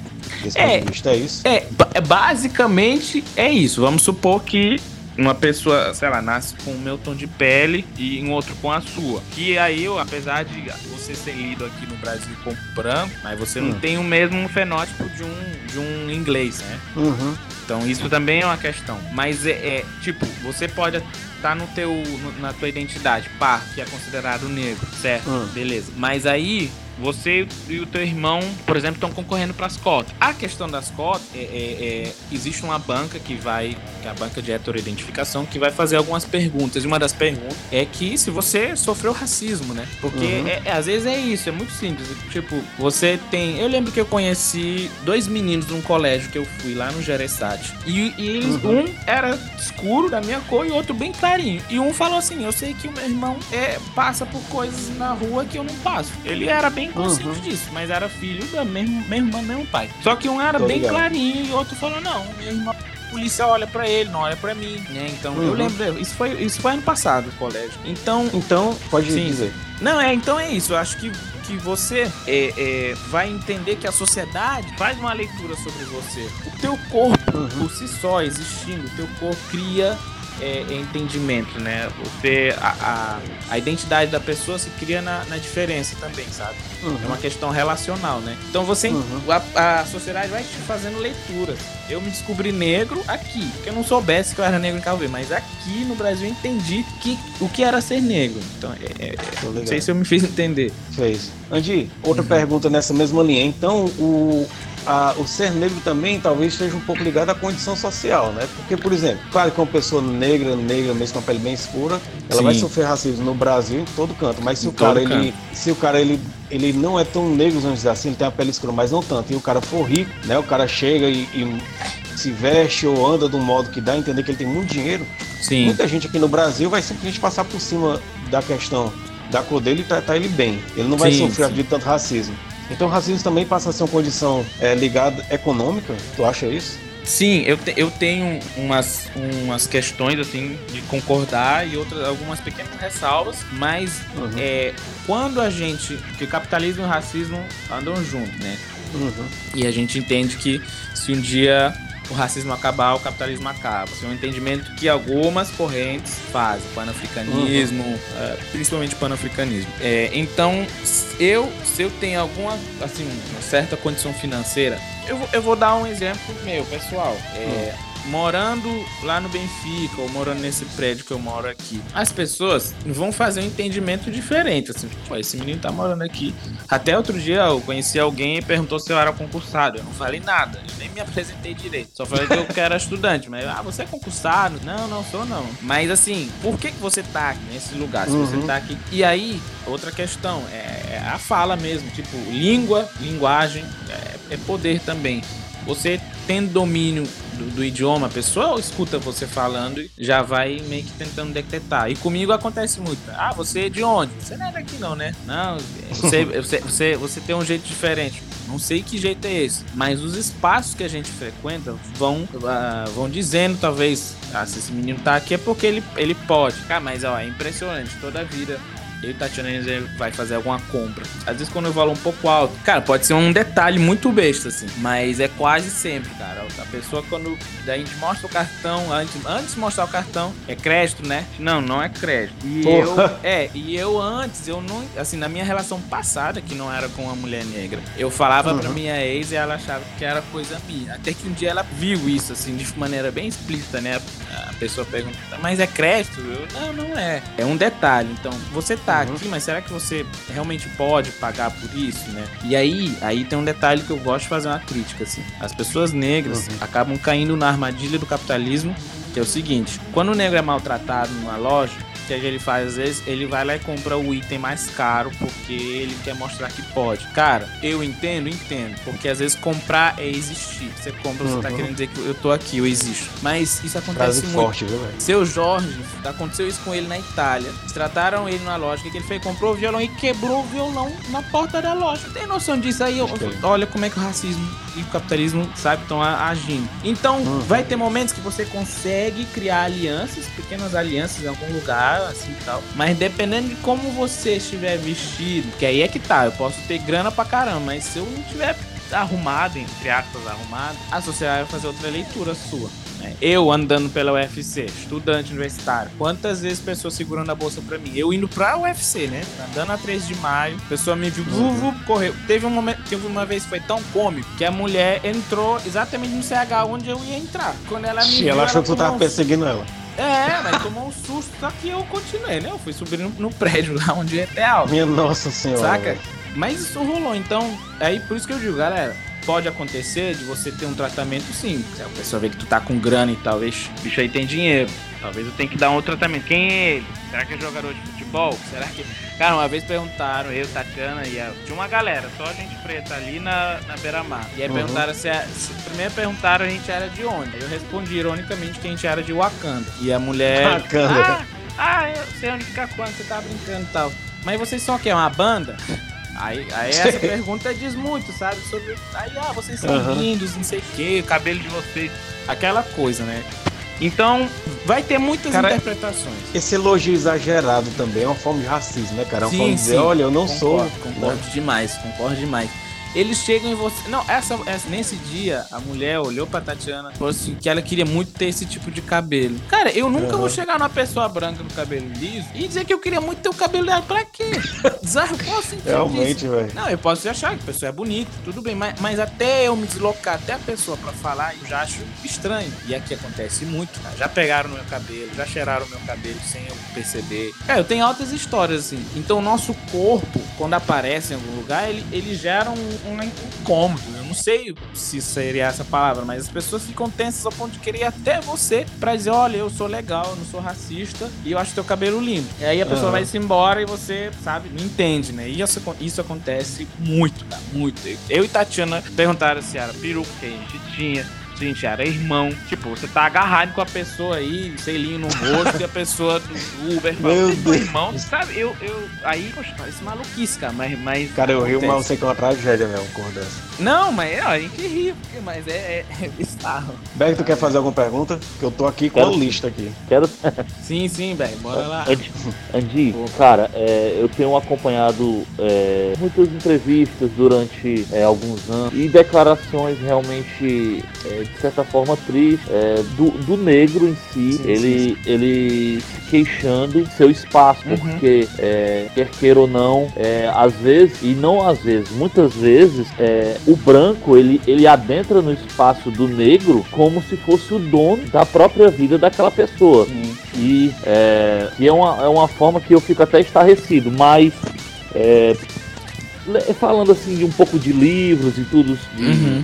Esse é, vista, é isso? É, basicamente é isso. Vamos supor que uma pessoa, sei lá, nasce com o meu tom de pele e um outro com a sua. Que aí, eu, apesar de você ser lido aqui no Brasil como branco, mas você hum. não tem o mesmo fenótipo de um, de um inglês, né? Uhum. Então isso também é uma questão. Mas é, é tipo, você pode tá no teu, no, na tua identidade, par, que é considerado negro, certo? Hum. Beleza. Mas aí você e o teu irmão, por exemplo, estão concorrendo para as cotas. A questão das cotas é, é, é, existe uma banca que vai, que é a banca de heteroidentificação, que vai fazer algumas perguntas. E uma das perguntas é que se você sofreu racismo, né? Porque uhum. é, é, às vezes é isso, é muito simples. Tipo, você tem. Eu lembro que eu conheci dois meninos num colégio que eu fui lá no Gereçate. E, e eles, uhum. um era escuro da minha cor e outro bem clarinho. E um falou assim: Eu sei que o meu irmão é, passa por coisas na rua que eu não passo. Ele era bem consciente uhum. disso, mas era filho da mesma, mesma mesmo pai. Só que um era Tô bem ligado. clarinho e o outro falou: não, minha irmã a polícia olha para ele, não olha para mim, né? Então uhum. eu lembro, isso foi, isso foi ano passado colégio. Então, então pode sim. dizer. Não, é, então é isso. Eu acho que que você é, é, vai entender que a sociedade faz uma leitura sobre você. O teu corpo, uhum. por si só, existindo, o teu corpo cria é, é, entendimento, né? Você, a, a, a, identidade da pessoa se cria na, na diferença também, sabe? Uhum. É uma questão relacional, né? Então você, uhum. a, a, sociedade vai te fazendo leituras. Eu me descobri negro aqui, porque eu não soubesse que eu era negro em Calvê, mas aqui no Brasil eu entendi que, o que era ser negro. Então, é, é, não sei se eu me fiz entender. Fez. Andy, outra uhum. pergunta nessa mesma linha. Então, o, a, o ser negro também talvez esteja um pouco ligado à condição social, né? Porque, por exemplo, claro que uma pessoa negra, negra mesmo com a pele bem escura, ela Sim. vai sofrer racismo no Brasil em todo canto. Mas se em o cara ele, se o cara ele, ele não é tão negro, vamos dizer assim, ele tem a pele escura, mas não tanto, e o cara for rico, né? O cara chega e, e se veste ou anda de um modo que dá a entender que ele tem muito dinheiro. Sim. Muita gente aqui no Brasil vai simplesmente passar por cima da questão da cor dele e tratar ele bem. Ele não vai sim, sofrer sim. de tanto racismo. Então o racismo também passa a ser uma condição é, ligada econômica? Tu acha isso? Sim, eu, te, eu tenho umas, umas questões assim de concordar e outras algumas pequenas ressalvas, mas uhum. é, quando a gente. que o capitalismo e o racismo andam juntos, né? Uhum. E a gente entende que se um dia o racismo acabar, o capitalismo acaba. Esse é um entendimento que algumas correntes fazem, panafricanismo, uhum. uh, principalmente panafricanismo. É, então, eu, se eu tenho alguma, assim, uma certa condição financeira, eu, eu vou dar um exemplo meu, pessoal. É, uhum morando lá no Benfica ou morando nesse prédio que eu moro aqui, as pessoas vão fazer um entendimento diferente. Assim, pô, esse menino tá morando aqui. Até outro dia eu conheci alguém e perguntou se eu era concursado. Eu não falei nada, eu nem me apresentei direito. Só falei que eu era estudante. Mas, ah, você é concursado? Não, não sou não. Mas assim, por que, que você tá aqui nesse lugar? Se uhum. você tá aqui. E aí, outra questão, é, é a fala mesmo. Tipo, língua, linguagem, é, é poder também. Você tendo domínio do, do, idioma, a pessoa escuta você falando e já vai meio que tentando detectar. E comigo acontece muito. Ah, você é de onde? Você não é daqui não, né? Não, você, você, você, você tem um jeito diferente. Não sei que jeito é esse, mas os espaços que a gente frequenta vão, uh, vão dizendo, talvez, ah, se esse menino tá aqui é porque ele, ele pode. Cara, mas ó, é impressionante. Toda a vida eu e Tatiana vai fazer alguma compra. Às vezes quando eu valor um pouco alto, cara, pode ser um detalhe muito besta, assim. Mas é quase sempre, cara. A pessoa quando a gente mostra o cartão, antes, antes de mostrar o cartão, é crédito, né? Não, não é crédito. E Porra. eu. É, e eu antes, eu não. Assim, na minha relação passada, que não era com uma mulher negra, eu falava uhum. pra minha ex e ela achava que era coisa minha. Até que um dia ela viu isso, assim, de maneira bem explícita, né? A pessoa pergunta, mas é crédito? Eu, não, não é. É um detalhe. Então, você tá uhum. aqui, mas será que você realmente pode pagar por isso, né? E aí, aí tem um detalhe que eu gosto de fazer uma crítica, assim. As pessoas negras uhum. acabam caindo na armadilha do capitalismo, que é o seguinte: quando o negro é maltratado numa loja, que ele faz, às vezes, ele vai lá e compra o item mais caro porque ele quer mostrar que pode. Cara, eu entendo, entendo. Porque às vezes comprar é existir. Você compra, uhum. você tá uhum. querendo dizer que eu tô aqui, eu existo. Mas isso acontece Frase muito. Forte, viu, Seu Jorge, aconteceu isso com ele na Itália. Eles trataram ele na loja, que ele fez? Comprou o violão e quebrou o violão na porta da loja. Tem noção disso aí? Olha como é que o racismo e o capitalismo, sabe, estão agindo. Então, uhum. vai ter momentos que você consegue criar alianças, pequenas alianças em algum lugar, assim e tal. Mas dependendo de como você estiver vestido, que aí é que tá, eu posso ter grana pra caramba, mas se eu não tiver arrumado, entre aspas, arrumado, a sociedade vai fazer outra leitura sua. Eu andando pela UFC, estudante universitário, quantas vezes pessoas segurando a bolsa pra mim? Eu indo pra UFC, né? Andando a 3 de maio, a pessoa me viu, uhum. correu. Teve um momento, teve uma vez foi tão cômico que a mulher entrou exatamente no CH onde eu ia entrar. Quando ela me Sim, viu, ela achou que tu tava perseguindo ela. É, mas tomou um susto, só que eu continuei, né? Eu fui subir no, no prédio lá onde é real. Minha nossa senhora. Saca? Mas isso rolou, então, aí por isso que eu digo, galera, pode acontecer de você ter um tratamento sim. Se a pessoa vê que tu tá com grana e talvez o bicho aí tem dinheiro. Talvez eu tenha que dar um tratamento. Quem é ele? Será que é jogador de futebol? Será que. Cara, uma vez perguntaram, eu, Tatiana e a... tinha uma galera, só a gente preta ali na, na beira-mar. E aí uhum. perguntaram se, a... se. Primeiro perguntaram a gente era de onde. Eu respondi ironicamente que a gente era de Wakanda. E a mulher. Wakanda. Ah, ah eu sei onde fica quando, você tá brincando e tal. Mas vocês são o quê? Uma banda? Aí, aí essa pergunta diz muito, sabe? Sobre. Aí, ah, vocês são uhum. lindos, não sei o quê, o cabelo de vocês. Aquela coisa, né? Então, vai ter muitas cara, interpretações. Esse elogio exagerado também é uma forma de racismo, né, cara? É uma sim, forma de dizer, olha, eu não concordo, sou. Concordo né? demais, concordo demais eles chegam em você. Não, essa, essa, nesse dia, a mulher olhou pra Tatiana e falou assim que ela queria muito ter esse tipo de cabelo. Cara, eu nunca uhum. vou chegar numa pessoa branca no cabelo liso e dizer que eu queria muito ter o cabelo dela. Pra quê? Bizarro, qual sentido Realmente, velho. Não, eu posso achar que a pessoa é bonita, tudo bem, mas, mas até eu me deslocar até a pessoa pra falar, eu já acho estranho. E aqui acontece muito, cara. Já pegaram no meu cabelo, já cheiraram o meu cabelo sem eu perceber. Cara, eu tenho altas histórias, assim. Então, o nosso corpo, quando aparece em algum lugar, ele, ele gera um, um incômodo. Eu não sei se seria essa palavra, mas as pessoas ficam tensas ao ponto de querer até você pra dizer: olha, eu sou legal, eu não sou racista e eu acho teu cabelo lindo. E aí a pessoa uhum. vai se embora e você, sabe, não entende, né? E isso, isso acontece muito, tá? Muito. Eu e Tatiana perguntaram se era peruca que a gente tinha gente era irmão. Tipo, você tá agarrado com a pessoa aí, selinho no rosto, e a pessoa do Uber fala, Meu irmão, sabe? Eu, eu, aí, poxa, parece maluquice, cara, mas... mas cara, eu rio, mas eu sei que é uma tragédia mesmo, cor dessa. Não, mas ó, a gente ri, mas é, é, é bizarro. Beck, tu quer fazer alguma pergunta? Que eu tô aqui com Quero... a lista aqui. Quero... sim, sim, Beck, bora lá. Andy, cara, é, eu tenho acompanhado é, muitas entrevistas durante é, alguns anos e declarações realmente é, de certa forma triste é, do, do negro em si, sim, ele, sim, sim. ele se queixando seu espaço, uhum. porque é, quer queira ou não, é, às vezes, e não às vezes, muitas vezes, é, o branco ele, ele adentra no espaço do negro como se fosse o dono da própria vida daquela pessoa. E é, que é uma, é uma forma que eu fico até estarrecido, mas é, falando assim de um pouco de livros e tudo, uhum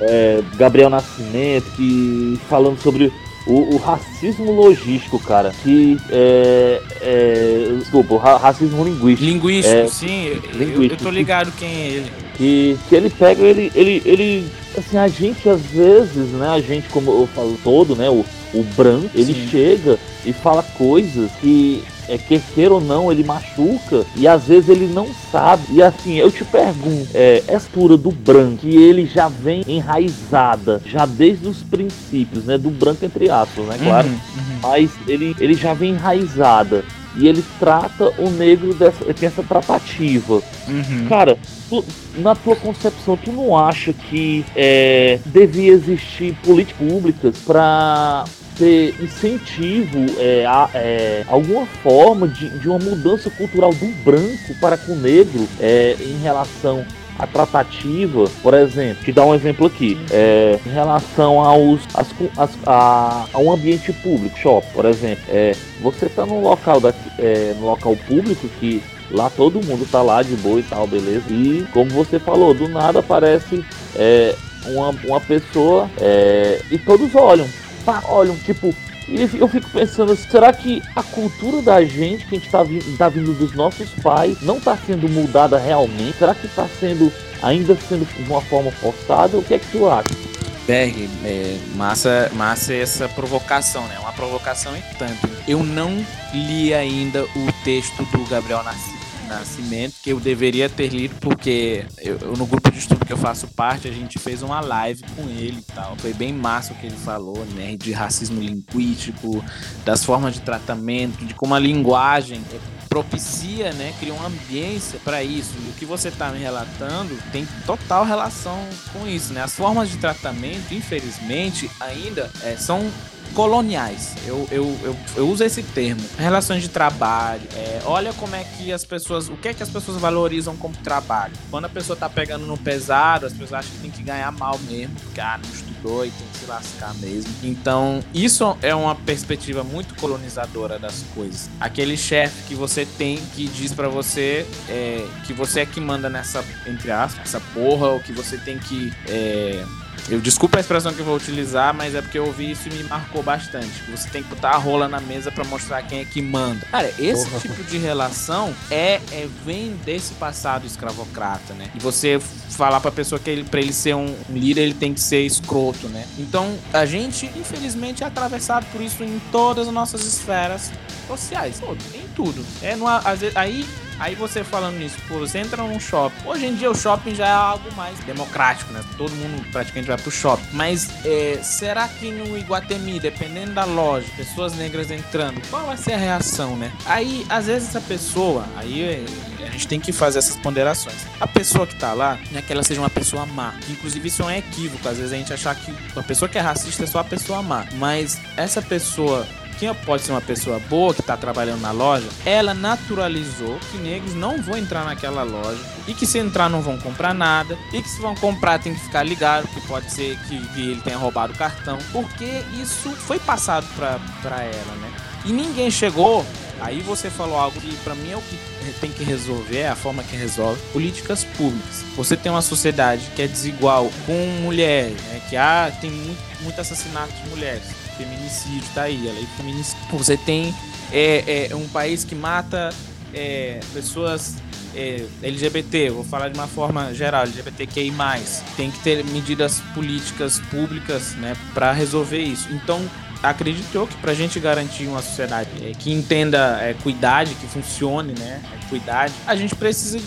é, Gabriel Nascimento, que falando sobre o, o, racismo logístico, cara, que é, é desculpa, o racismo linguístico. Linguístico, é, sim, linguístico, eu, eu tô ligado quem é ele. Que, que ele pega, ele, ele, ele, assim, a gente às vezes, né, a gente, como eu falo todo, né, o, o branco, ele sim. chega e fala coisas que é, quer queira ou não, ele machuca e às vezes ele não sabe. E assim, eu te pergunto, é, essa pura do branco, que ele já vem enraizada, já desde os princípios, né? Do branco entre aspas, né? Claro. Uhum, uhum. Mas ele, ele já vem enraizada e ele trata o negro dessa, tem essa tratativa. Uhum. Cara, tu, na tua concepção, tu não acha que é, devia existir políticas públicas para ter incentivo, é, a, é, alguma forma de, de uma mudança cultural do branco para com o negro é, em relação a tratativa, por exemplo, te dar um exemplo aqui, é, em relação aos as, as, a, a um ambiente público, shopping, por exemplo, é, você está num local da, é, local público que lá todo mundo tá lá de boa e tal, beleza? E como você falou, do nada aparece é, uma, uma pessoa é, e todos olham, tá, olham tipo eu fico pensando, será que a cultura da gente, que a gente está vindo, tá vindo dos nossos pais, não está sendo mudada realmente? Será que está sendo, ainda sendo de uma forma forçada? O que é que tu acha? Berg, é, massa, massa essa provocação, né? Uma provocação e tanto. Eu não li ainda o texto do Gabriel Nascimento Nascimento, que eu deveria ter lido, porque eu, no grupo de estudo que eu faço parte, a gente fez uma live com ele e tal. Foi bem massa o que ele falou, né? De racismo linguístico, das formas de tratamento, de como a linguagem propicia, né, cria uma ambiência para isso. E o que você está me relatando tem total relação com isso, né? As formas de tratamento, infelizmente, ainda é, são coloniais. Eu, eu, eu, eu, uso esse termo. Relações de trabalho. É, olha como é que as pessoas. O que é que as pessoas valorizam como trabalho? Quando a pessoa tá pegando no pesado, as pessoas acham que tem que ganhar mal mesmo, porque ah, não estudou e tem que se lascar mesmo. Então, isso é uma perspectiva muito colonizadora das coisas. Aquele chefe que você tem que diz para você é, que você é que manda nessa, entre aspas, essa porra, ou que você tem que. É, eu desculpa a expressão que eu vou utilizar, mas é porque eu ouvi isso e me marcou bastante. Você tem que botar a rola na mesa para mostrar quem é que manda. Cara, esse Porra. tipo de relação é, é vem desse passado escravocrata, né? E você falar pra pessoa que ele, pra ele ser um, líder, ele tem que ser escroto, né? Então, a gente, infelizmente, é atravessado por isso em todas as nossas esferas sociais. Pô, em tudo. É, no, às vezes, aí Aí você falando nisso, pô, você entra num shopping. Hoje em dia o shopping já é algo mais democrático, né? Todo mundo praticamente vai pro shopping. Mas é, será que no Iguatemi, dependendo da loja, pessoas negras entrando, qual vai ser a reação, né? Aí, às vezes, essa pessoa, aí é, a gente tem que fazer essas ponderações. A pessoa que tá lá, não é que ela seja uma pessoa má. Inclusive, isso é um equívoco. Às vezes a gente achar que a pessoa que é racista é só a pessoa má. Mas essa pessoa que pode ser uma pessoa boa que está trabalhando na loja, ela naturalizou que negros não vão entrar naquela loja e que se entrar não vão comprar nada e que se vão comprar tem que ficar ligado que pode ser que, que ele tenha roubado o cartão, porque isso foi passado para ela, né? E ninguém chegou Aí você falou algo que para mim é o que tem que resolver, é a forma que resolve políticas públicas. Você tem uma sociedade que é desigual com mulheres, né? que há, tem muito, muito assassinato de mulheres feminicídio, tá aí, a lei feminicídio. Você tem é, é, um país que mata é, pessoas é, LGBT, vou falar de uma forma geral, LGBTQI+, tem que ter medidas políticas públicas né, para resolver isso. Então, acreditou que para a gente garantir uma sociedade é, que entenda é, cuidade, que funcione, né? É, cuidade, a gente precisa, de,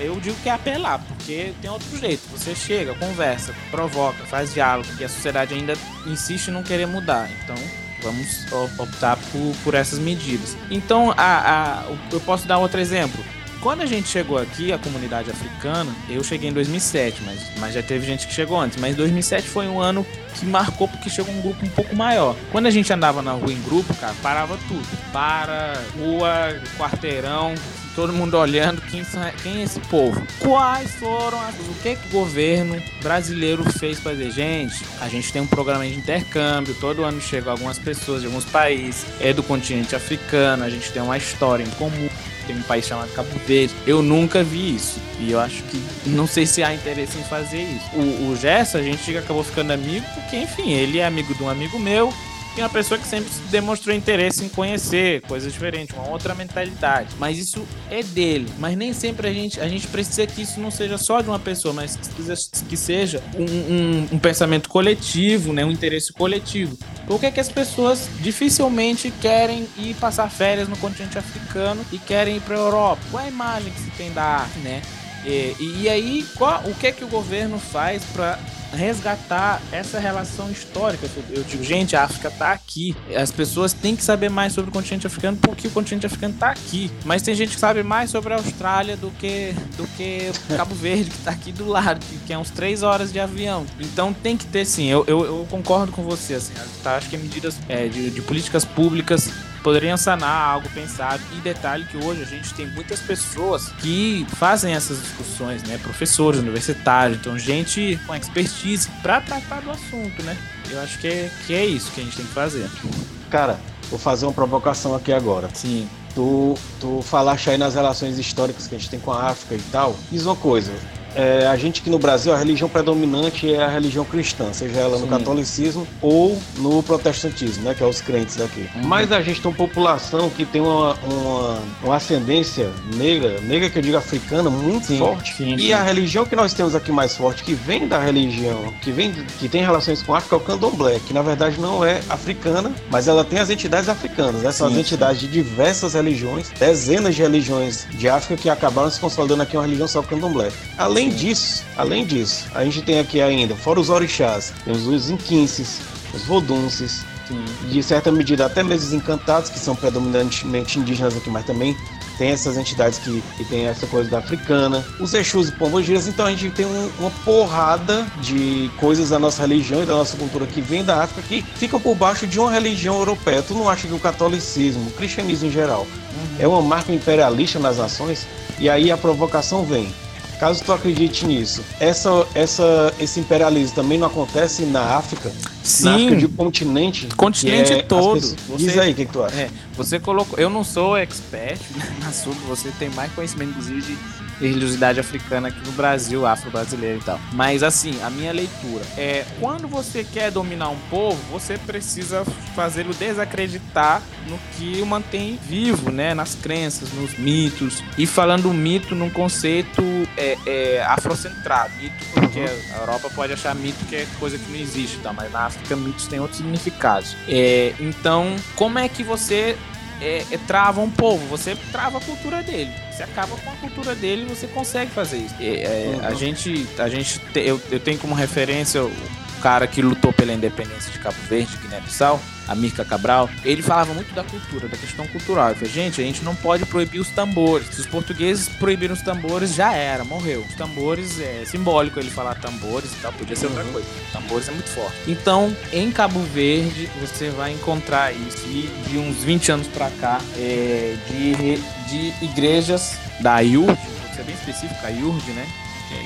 eu digo que é apelar, porque tem outro jeito. Você chega, conversa, provoca, faz diálogo, e a sociedade ainda insiste em não querer mudar. Então, vamos optar por, por essas medidas. Então, a, a, eu posso dar outro exemplo. Quando a gente chegou aqui, a comunidade africana, eu cheguei em 2007, mas, mas já teve gente que chegou antes. Mas 2007 foi um ano que marcou porque chegou um grupo um pouco maior. Quando a gente andava na rua em grupo, cara, parava tudo. Para, rua, quarteirão, todo mundo olhando quem, quem é esse povo. Quais foram as, o que, que o governo brasileiro fez para dizer, gente, a gente tem um programa de intercâmbio, todo ano chegam algumas pessoas de alguns países, é do continente africano, a gente tem uma história em comum tem um país chamado Cabo Verde. Eu nunca vi isso. E eu acho que não sei se há interesse em fazer isso. O, o Gerson, a gente acabou ficando amigo porque, enfim, ele é amigo de um amigo meu e uma pessoa que sempre demonstrou interesse em conhecer coisas diferentes, uma outra mentalidade. Mas isso é dele. Mas nem sempre a gente, a gente precisa que isso não seja só de uma pessoa, mas que seja um, um, um pensamento coletivo, né? um interesse coletivo. Por que, que as pessoas dificilmente querem ir passar férias no continente africano e querem ir para a Europa? Qual é a imagem que se tem da arte, né? E, e aí, qual, o que é que o governo faz para resgatar essa relação histórica. Eu digo, gente, a África tá aqui. As pessoas têm que saber mais sobre o continente africano porque o continente africano tá aqui. Mas tem gente que sabe mais sobre a Austrália do que, do que Cabo Verde, que tá aqui do lado, que, é uns três horas de avião. Então tem que ter sim, eu, eu, eu concordo com você, assim, tá? acho que medidas é, de, de políticas públicas poderiam sanar algo pensado. E detalhe que hoje a gente tem muitas pessoas que fazem essas discussões, né? Professores universitários, então gente com expertise para tratar do assunto, né? Eu acho que é, que é isso que a gente tem que fazer. Cara, vou fazer uma provocação aqui agora. Sim. Tu, tu falaste aí nas relações históricas que a gente tem com a África e tal. Diz uma coisa, é, a gente que no Brasil a religião predominante é a religião cristã, seja ela no Sim. catolicismo ou no protestantismo, né, que é os crentes daqui. Uhum. Mas a gente tem uma população que tem uma, uma, uma ascendência negra, negra que eu digo africana, muito sim, forte. Sim, e a religião que nós temos aqui mais forte, que vem da religião, que vem que tem relações com a África, é o candomblé, que na verdade não é africana, mas ela tem as entidades africanas. Né? São as entidades de diversas religiões, dezenas de religiões de África que acabaram se consolidando aqui uma religião só o candomblé. Além Além disso, além disso, a gente tem aqui ainda, fora os orixás, temos os inquinces, os vodunces, de certa medida até mesmo os encantados, que são predominantemente indígenas aqui, mas também tem essas entidades que, que tem essa coisa da africana, os Exus e Pombogiras, então a gente tem um, uma porrada de coisas da nossa religião e da nossa cultura que vem da África que ficam por baixo de uma religião europeia. Tu não acha que o catolicismo, o cristianismo em geral, uhum. é uma marca imperialista nas nações? E aí a provocação vem. Caso tu acredite nisso, essa, essa, esse imperialismo também não acontece na África? Sim. Na África de continente? Continente é, todo. Pessoas... Você, Diz aí o que, que, tu acha. É, você colocou. Eu não sou expert na assunto, você tem mais conhecimento, inclusive, de religiosidade africana aqui no Brasil, afro-brasileiro e tal. Mas assim, a minha leitura é quando você quer dominar um povo, você precisa fazê-lo desacreditar no que o mantém vivo, né? Nas crenças, nos mitos. E falando mito num conceito é, é, afrocentrado. Mito porque uhum. a Europa pode achar mito que é coisa que não existe, tá? mas na África mitos têm outros significados. É, então, como é que você é, é, trava um povo, você trava a cultura dele. Você acaba com a cultura dele e você consegue fazer isso. É, é, uhum. A gente, a gente te, eu, eu tenho como referência cara que lutou pela independência de Cabo Verde, Guiné-Bissau, a Mirka Cabral, ele falava muito da cultura, da questão cultural. Ele falou, gente, a gente não pode proibir os tambores. Se os portugueses proibiram os tambores, já era, morreu. Os tambores é simbólico ele falar tambores e tal, podia ser outra uhum. coisa. Tambores é muito forte. Então, em Cabo Verde, você vai encontrar isso. E de uns 20 anos pra cá, é, de, de igrejas da IURD, vou ser bem específico, a IURD, né?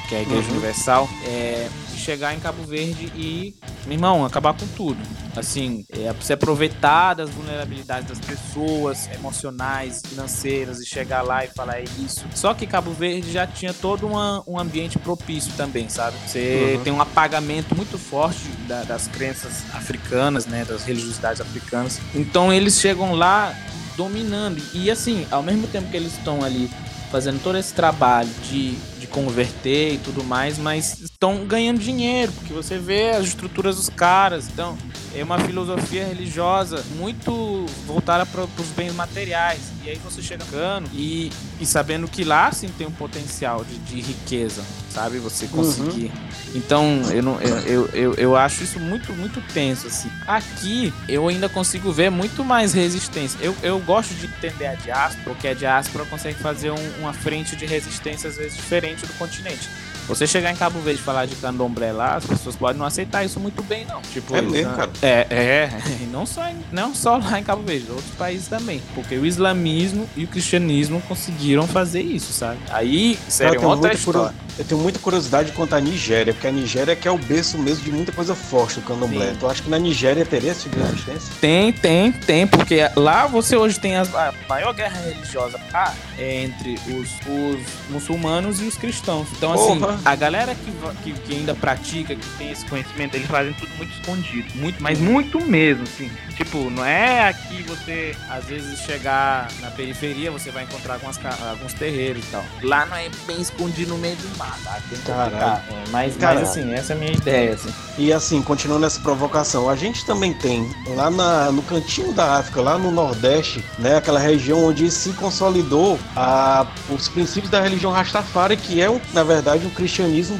Que é a Igreja uhum. Universal, é, chegar em Cabo Verde e, meu irmão, acabar com tudo. Assim, é, se aproveitar das vulnerabilidades das pessoas, emocionais, financeiras, e chegar lá e falar é isso. Só que Cabo Verde já tinha todo uma, um ambiente propício também, sabe? Você uhum. tem um apagamento muito forte da, das crenças africanas, né? Das religiosidades africanas. Então eles chegam lá dominando. E assim, ao mesmo tempo que eles estão ali fazendo todo esse trabalho de converter e tudo mais, mas estão ganhando dinheiro, porque você vê as estruturas dos caras. Então, é uma filosofia religiosa muito voltada para os bens materiais. E aí você chega cano e, e sabendo que lá sim tem um potencial de, de riqueza, sabe? Você conseguir. Uhum. Então, eu, não, eu, eu, eu, eu, acho isso muito, muito tenso, assim. Aqui, eu ainda consigo ver muito mais resistência. Eu, eu gosto de entender a diáspora, porque a diáspora consegue fazer um, uma frente de resistência, às vezes, diferente do continente. Você chegar em Cabo Verde e falar de candomblé lá, as pessoas podem não aceitar isso muito bem, não. Tipo, é mesmo, cara? É, é. E não só, não só lá em Cabo Verde, outros países também. Porque o islamismo e o cristianismo conseguiram fazer isso, sabe? Aí, sério, cara, outra história. Eu tenho muita curiosidade quanto à Nigéria, porque a Nigéria é que é o berço mesmo de muita coisa forte do candomblé. Tu acha que na Nigéria teria esse tipo de resistência? Tem, tem, tem, porque lá você hoje tem as, a maior guerra religiosa ah, é entre os, os muçulmanos e os cristãos. Então, assim. A galera que, que, que, ainda pratica, que tem esse conhecimento, eles fazem tudo muito escondido. Muito, mas muito mesmo, assim. Tipo, não é aqui você, às vezes, chegar na periferia, você vai encontrar algumas, alguns terreiros e tal. Lá não é bem escondido no meio do mar tá? Caralho. É, mas, mas assim, essa é a minha ideia. Assim. E assim, continuando essa provocação, a gente também tem lá na, no cantinho da África, lá no Nordeste, né, aquela região onde se consolidou a, os princípios da religião Rastafari, que é, um, na verdade, um cristianismo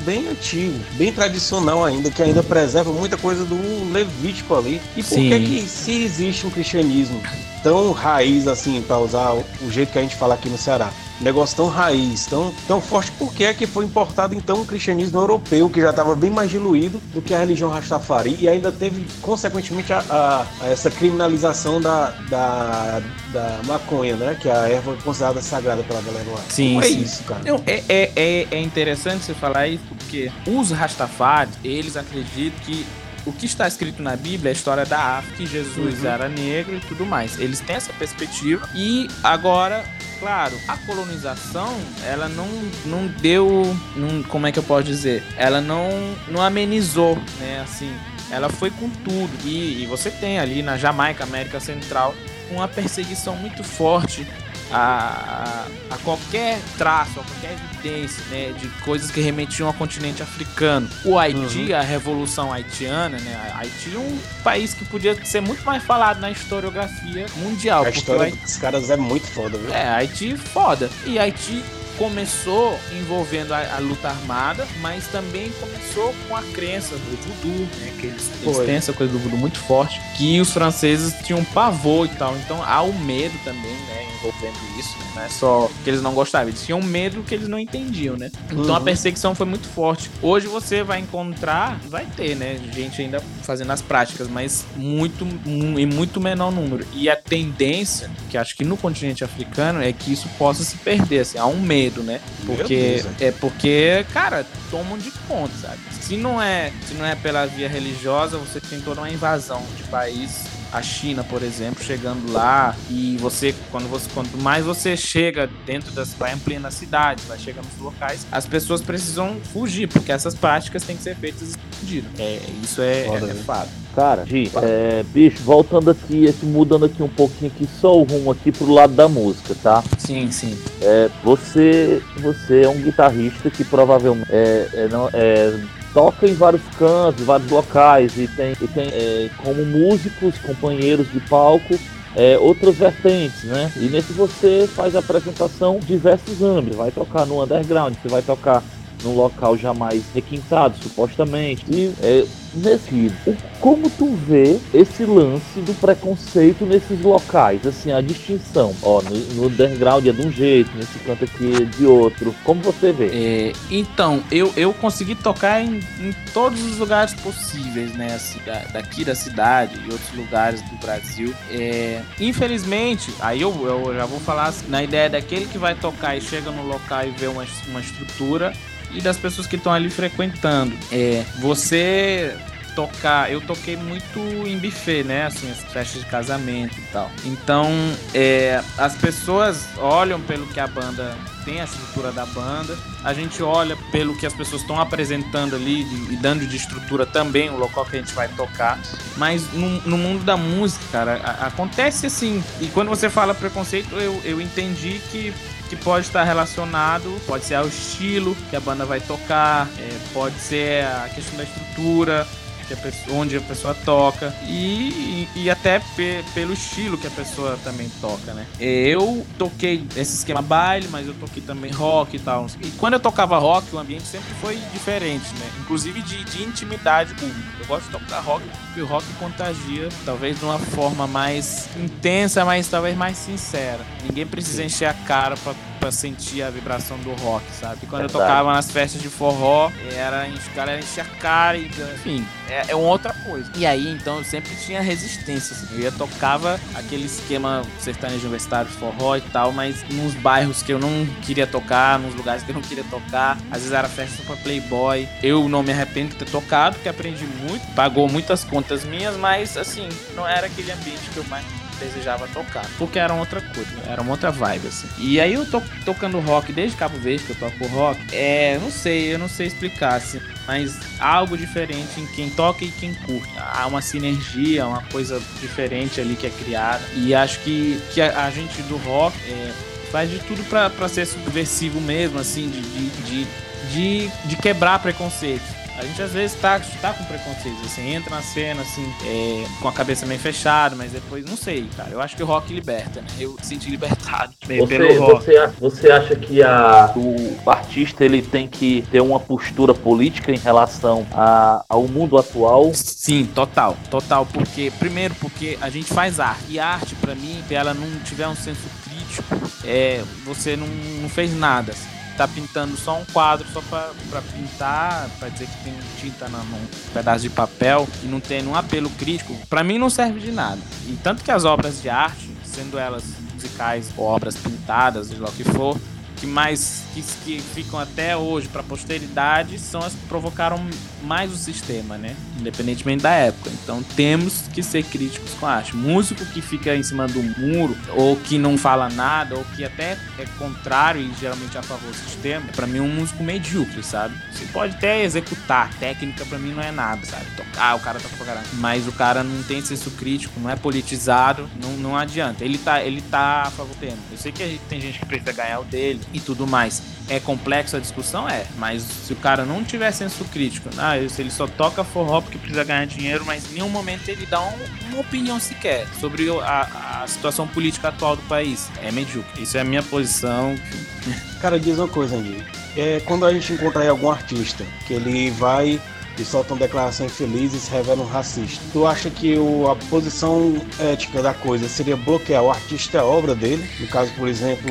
bem antigo, bem tradicional ainda, que ainda preserva muita coisa do Levítico ali. E por que que se existe um cristianismo tão raiz assim, para usar o jeito que a gente fala aqui no Ceará, negócio tão raiz, tão, tão forte, por que é que foi importado então o cristianismo europeu, que já estava bem mais diluído do que a religião Rastafari, e ainda teve, consequentemente, a, a, a essa criminalização da, da, da, maconha, né? Que é a erva considerada sagrada pela galera lá. Sim, Como é sim. isso, cara? Não, é, é, é, é interessante você falar isso, porque os Rastafari, eles acreditam que o que está escrito na Bíblia é a história da África, que Jesus uhum. era negro e tudo mais. Eles têm essa perspectiva. E agora claro, a colonização, ela não, não deu, não, como é que eu posso dizer? Ela não, não amenizou, né, assim, ela foi com tudo. E, e você tem ali na Jamaica, América Central, uma perseguição muito forte a, a, qualquer traço, a qualquer evidência né, de coisas que remetiam ao continente africano. O Haiti, uhum. a Revolução Haitiana, né? Haiti é um país que podia ser muito mais falado na historiografia mundial. A história Haiti... dos caras é muito foda, viu? É, Haiti foda. E Haiti começou envolvendo a, a, luta armada, mas também começou com a crença do voodoo, né? Que eles, eles têm essa coisa do voodoo muito forte, que os franceses tinham pavor e tal. Então há o medo também, né? Envolvendo isso, né? não é só que eles não gostavam, eles tinham medo que eles não entendiam, né? Então uhum. a perseguição foi muito forte. Hoje você vai encontrar, vai ter, né? Gente ainda fazendo as práticas, mas muito, em muito menor número. E a tendência, que acho que no continente africano, é que isso possa se perder, assim, há um medo medo, né? Porque é porque, cara, tomam de conta, sabe? Se não é, se não é pela via religiosa, você tem toda uma invasão de país a China, por exemplo, chegando lá e você quando você quanto mais você chega dentro das vai ampliando a cidade, vai chegando nos locais, as pessoas precisam fugir porque essas práticas têm que ser feitas escondidas. É, isso é, é, é fato. Cara, é, bicho, voltando aqui, esse, mudando aqui um pouquinho aqui, só o rumo aqui pro lado da música, tá? Sim, sim. É, você, você é um guitarrista que provavelmente é, é, não, é toca em vários cantos, vários locais e tem, e tem é, como músicos, companheiros de palco, é, outras vertentes, né? E nesse você faz apresentação em diversos âmbitos. Vai tocar no underground, você vai tocar num local jamais requintado, supostamente. E é, nesse como tu vê esse lance do preconceito nesses locais, assim, a distinção, ó, no, no underground é de um jeito, nesse canto aqui é de outro, como você vê? É, então, eu, eu consegui tocar em, em todos os lugares possíveis, né, assim, da, daqui da cidade e outros lugares do Brasil. É, infelizmente, aí eu, eu já vou falar assim, na ideia daquele que vai tocar e chega no local e vê uma, uma estrutura, e das pessoas que estão ali frequentando. É, você tocar, eu toquei muito em buffet, né? Assim, as festas de casamento e tal. Então, é, as pessoas olham pelo que a banda tem, a estrutura da banda. A gente olha pelo que as pessoas estão apresentando ali e dando de estrutura também o local que a gente vai tocar. Mas no, no mundo da música, cara, a, acontece assim. E quando você fala preconceito, eu, eu entendi que que pode estar relacionado, pode ser ao estilo que a banda vai tocar, é, pode ser a questão da estrutura, a pessoa, onde a pessoa toca e, e, e até pe, pelo estilo que a pessoa também toca, né? Eu toquei esse esquema baile, mas eu toquei também rock e tal. E quando eu tocava rock, o ambiente sempre foi diferente, né? Inclusive de, de intimidade pública. Eu gosto de tocar rock porque o rock contagia, talvez de uma forma mais intensa, mas talvez mais sincera. Ninguém precisa encher a cara pra pra sentir a vibração do rock, sabe? E quando Verdade. eu tocava nas festas de forró, era, a galera enchia a cara e, enfim, é, é uma outra coisa. E aí, então, eu sempre tinha resistência, assim. Eu ia tocava aquele esquema sertanejo universitário, forró e tal, mas nos bairros que eu não queria tocar, nos lugares que eu não queria tocar. Às vezes era festa pra Playboy. Eu não me arrependo de ter tocado, porque aprendi muito, pagou muitas contas minhas, mas, assim, não era aquele ambiente que eu mais desejava tocar. Porque era outra coisa, era uma outra vibe, assim. E aí eu tô tocando rock desde Cabo Verde que eu toco rock. É, não sei, eu não sei explicar, assim. Mas algo diferente em quem toca e quem curte. Há uma sinergia, uma coisa diferente ali que é criada. E acho que, que a, a gente do rock é, faz de tudo para ser subversivo mesmo, assim, de, de, de, de, de quebrar preconceitos. A gente às vezes tá, tá com preconceito, assim, entra na cena, assim, é, com a cabeça meio fechada, mas depois, não sei, cara. Eu acho que o rock liberta, né? Eu senti libertado você, pelo rock. Você, você acha que a, o artista ele tem que ter uma postura política em relação a, ao mundo atual? Sim, total, total. Porque, primeiro, porque a gente faz arte. E a arte, para mim, se ela não tiver um senso crítico, é, você não, não fez nada. Assim tá pintando só um quadro só para pintar, para dizer que tem tinta num pedaço de papel e não tem nenhum apelo crítico, para mim não serve de nada. E tanto que as obras de arte, sendo elas musicais ou obras pintadas, de lá que for, que mais que, que ficam até hoje para a posteridade são as que provocaram mais o sistema, né? Independentemente da época. Então temos que ser críticos com a arte. Músico que fica em cima do muro, ou que não fala nada, ou que até é contrário e geralmente a favor do sistema, para mim é um músico medíocre, sabe? Você pode até executar, técnica para mim não é nada, sabe? Tocar, o cara toca pra caramba. Mas o cara não tem senso crítico, não é politizado, não, não adianta. Ele tá, ele tá a favor do tema. Eu sei que tem gente que precisa ganhar o dele e tudo mais. É complexo a discussão? É. Mas se o cara não tiver senso crítico, ah, se ele só toca forró porque precisa ganhar dinheiro, mas em nenhum momento ele dá um, uma opinião sequer sobre a, a, situação política atual do país. É medíocre. Isso é a minha posição. Cara, diz uma coisa, Andy. É, quando a gente encontrar algum artista que ele vai e soltam declarações felizes e revelam racista. Tu acha que o, a posição ética da coisa seria bloquear o artista e a obra dele? No caso, por exemplo,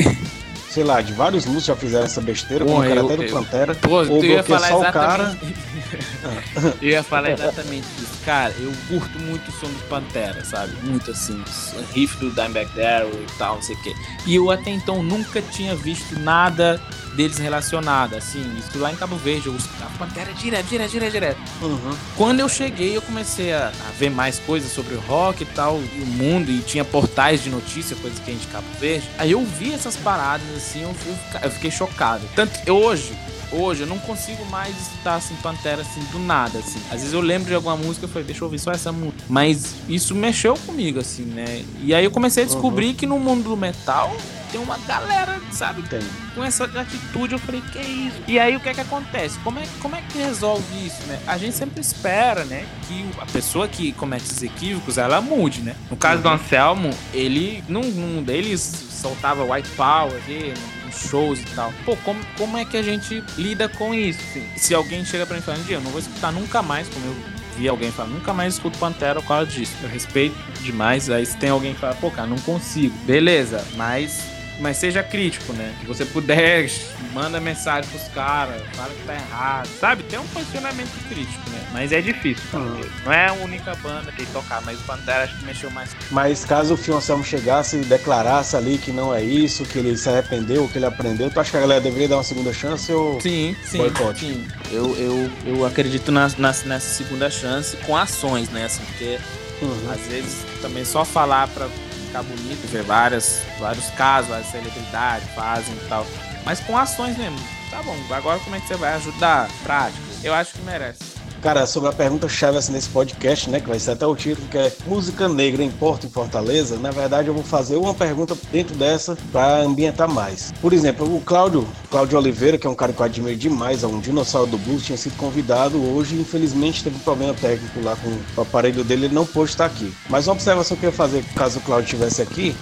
sei lá, de vários músicos já fizeram essa besteira, como o cara até do Pantera. Pô, ou ia falar só exatamente... o cara. eu ia falar exatamente isso. Cara, eu curto muito o som do Pantera, sabe? Muito assim. O riff do Dimebag Darrell e tal, não sei o quê. E eu até então nunca tinha visto nada deles relacionado, assim, isso lá em Cabo Verde, eu escutava Pantera direto, direto, direto, direto. Uhum. Quando eu cheguei, eu comecei a, a, ver mais coisas sobre o rock e tal, e o mundo, e tinha portais de notícia, coisas que a gente Cabo Verde. Aí eu vi essas paradas, assim, eu, eu, eu fiquei chocado. Tanto que hoje, hoje eu não consigo mais escutar assim Pantera assim do nada assim. Às vezes eu lembro de alguma música e falei, deixa eu ouvir só essa música. Mas isso mexeu comigo assim, né? E aí eu comecei a descobrir uhum. que no mundo do metal tem uma galera, sabe, tem. com essa atitude. Eu falei, que é isso? E aí o que é que acontece? Como é, como é que resolve isso, né? A gente sempre espera, né, que a pessoa que comete esses equívocos, ela mude, né? No caso uhum. do Anselmo, ele, num, num deles, soltava white power ali, shows e tal. Pô, como, como é que a gente lida com isso? Assim? Se alguém chega pra mim falando, eu não vou escutar nunca mais, como eu vi alguém falar, nunca mais escuto Pantera por causa disso. Eu respeito demais. Aí se tem alguém que fala, pô, cara, não consigo. Beleza, mas mas seja crítico, né? Se você puder, manda mensagem pros caras, fala que tá errado, sabe? Tem um posicionamento crítico, né? Mas é difícil, uhum. Não é a única banda que tocar, mas o Pantera acho que mexeu mais. Mas caso o Fioncelmo chegasse e declarasse ali que não é isso, que ele se arrependeu, que ele aprendeu, tu acha que a galera deveria dar uma segunda chance ou. Sim, sim. Boicote? Sim. Eu, eu, eu acredito na, na, nessa segunda chance com ações, né? Assim, porque uhum. às vezes também só falar pra ficar bonito, ver várias, vários casos, as celebridades fazem e tal. Mas com ações mesmo. Tá bom, agora como é que você vai ajudar? Prática. Eu acho que merece. Cara, sobre a pergunta chave assim, nesse podcast, né, que vai ser até o título, que é Música Negra importa em Fortaleza, na verdade eu vou fazer uma pergunta dentro dessa para ambientar mais. Por exemplo, o Cláudio, Cláudio Oliveira, que é um cara que eu admiro demais, é um dinossauro do blues, tinha sido convidado hoje, infelizmente teve um problema técnico lá com o aparelho dele, ele não pôde estar aqui. Mas uma observação que eu ia fazer, caso o Cláudio estivesse aqui,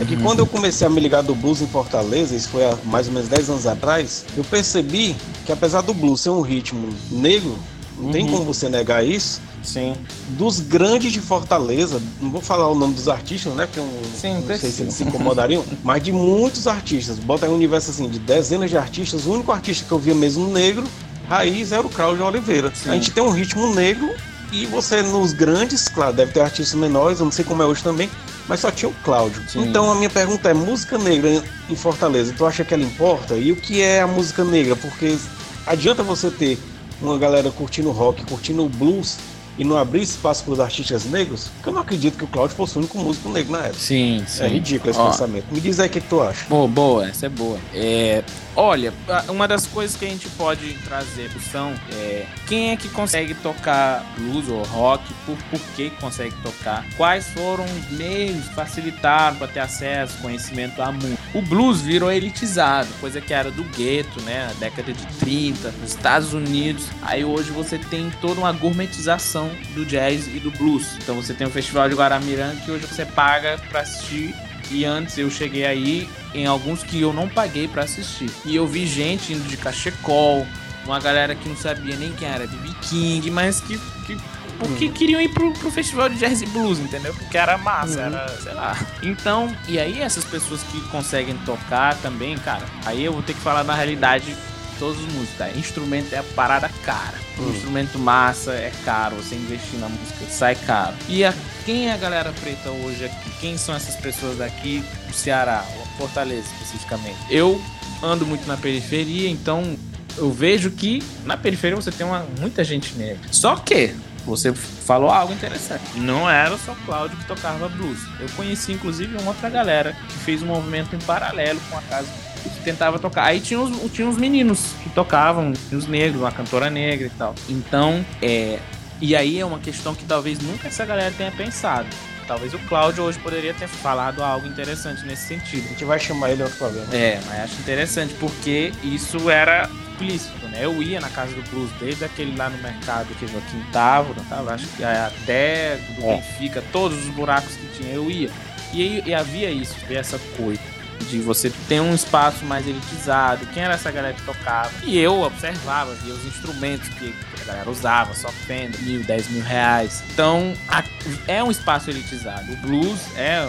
é que quando eu comecei a me ligar do blues em Fortaleza, isso foi há mais ou menos 10 anos atrás, eu percebi que apesar do blues ser um ritmo negro, não uhum. tem como você negar isso. Sim. Dos grandes de Fortaleza, não vou falar o nome dos artistas, né? Porque eu Sim, não sei se eles se incomodariam, mas de muitos artistas. Bota aí um universo assim, de dezenas de artistas. O único artista que eu via mesmo negro, raiz, era o Cláudio Oliveira. Sim. A gente tem um ritmo negro e você nos grandes, claro, deve ter artistas menores, eu não sei como é hoje também, mas só tinha o Cláudio. Sim. Então a minha pergunta é: música negra em Fortaleza, tu acha que ela importa? E o que é a música negra? Porque adianta você ter uma galera curtindo rock, curtindo blues, e não abrir espaço para os artistas negros, porque eu não acredito que o Cláudio fosse o único músico negro na época. Sim, sim. É ridículo esse Ó. pensamento. Me diz aí o que, que tu acha. Boa, boa, essa é boa. É, olha, a- uma das coisas que a gente pode trazer são é, quem é que consegue tocar blues ou rock, por, por que consegue tocar, quais foram os meios que facilitaram para ter acesso, conhecimento à música. O blues virou elitizado, coisa que era do gueto, né, na década de 30, nos Estados Unidos. Aí hoje você tem toda uma gourmetização do jazz e do blues. Então você tem o Festival de Guaramiranga que hoje você paga para assistir e antes eu cheguei aí em alguns que eu não paguei pra assistir. E eu vi gente indo de cachecol, uma galera que não sabia nem quem era B.B. King, mas que, que porque queriam ir pro, pro festival de jazz e blues, entendeu? Porque era massa, Uhum. era, sei lá. Então, e aí essas pessoas que conseguem tocar também, cara, aí eu vou ter que falar na realidade de todos os músicos, tá? Instrumento é a parada cara. Um Uhum. instrumento massa é caro, você investir na música sai caro. E a, quem é a galera preta hoje aqui? Quem são essas pessoas daqui do Ceará, Fortaleza especificamente? Eu ando muito na periferia, então eu vejo que na periferia você tem uma, muita gente negra. Só que você falou algo interessante. Não era só Cláudio que tocava blues. Eu conheci inclusive uma outra galera que fez um movimento em paralelo com a casa que tentava tocar. Aí tinha os, tinha os meninos que tocavam, os negros, uma cantora negra e tal. Então, é. E aí é uma questão que talvez nunca essa galera tenha pensado. Talvez o Cláudio hoje poderia ter falado algo interessante nesse sentido. A gente vai chamar ele outro programa. É, mas acho interessante porque isso era explícito, né? Eu ia na casa do Blues desde aquele lá no mercado que Joaquim tava, tava acho que até do É. Benfica, todos os buracos que tinha, eu ia. E, e havia isso, havia essa coisa de você ter um espaço mais elitizado, quem era essa galera que tocava. E eu observava, via os instrumentos que a galera usava, só Fender, mil, dez mil reais. Então, a- é um espaço elitizado. O blues é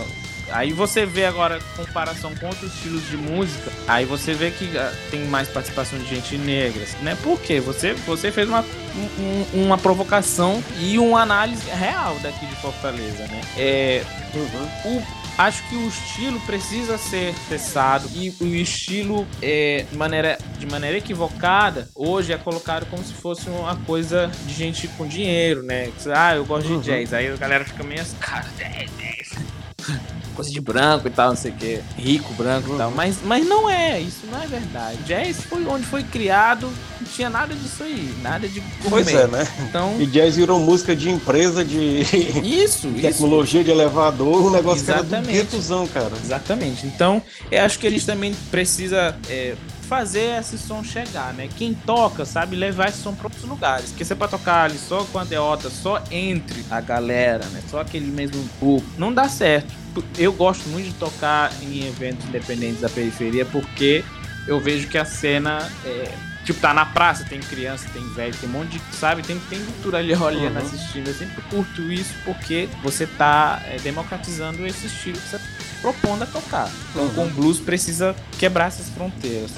Aí você vê agora comparação com outros estilos de música, aí você vê que ah, tem mais participação de gente negra, né? Por quê? Você, você fez uma, um- um- uma provocação e uma análise real daqui de Fortaleza, né? É, Uhum. o, acho que o estilo precisa ser cessado e o estilo é, de, maneira, de maneira equivocada hoje é colocado como se fosse uma coisa de gente com dinheiro, né? Ah, eu gosto Uhum. de jazz. Aí a galera fica meio assim, cara, jazz, jazz. Coisa de branco e tal, não sei o que. Rico, branco e tal. Mas, mas não é, isso não é verdade. Jazz foi onde foi criado, não tinha nada disso aí, nada de Pois gourmet. é, né? Então, E jazz virou música de empresa, de isso, isso. tecnologia, de elevador, um negócio que era do Exatamente. guetozão, cara. Exatamente. Então, eu acho que eles também precisa é, fazer esse som chegar, né? Quem toca sabe levar esse som para outros lugares. Porque você pra tocar ali só com a deota, só entre a galera, né? Só aquele mesmo grupo, não dá certo. Eu gosto muito de tocar em eventos independentes da periferia porque eu vejo que a cena é, Tipo, tá na praça, tem criança, tem velho, tem um monte de. Sabe? Tem, tem cultura ali olhando, Uhum. assistindo. Eu sempre curto isso porque você tá é, democratizando esse estilo que você tá propondo a tocar. Então, Uhum. com o blues precisa quebrar essas fronteiras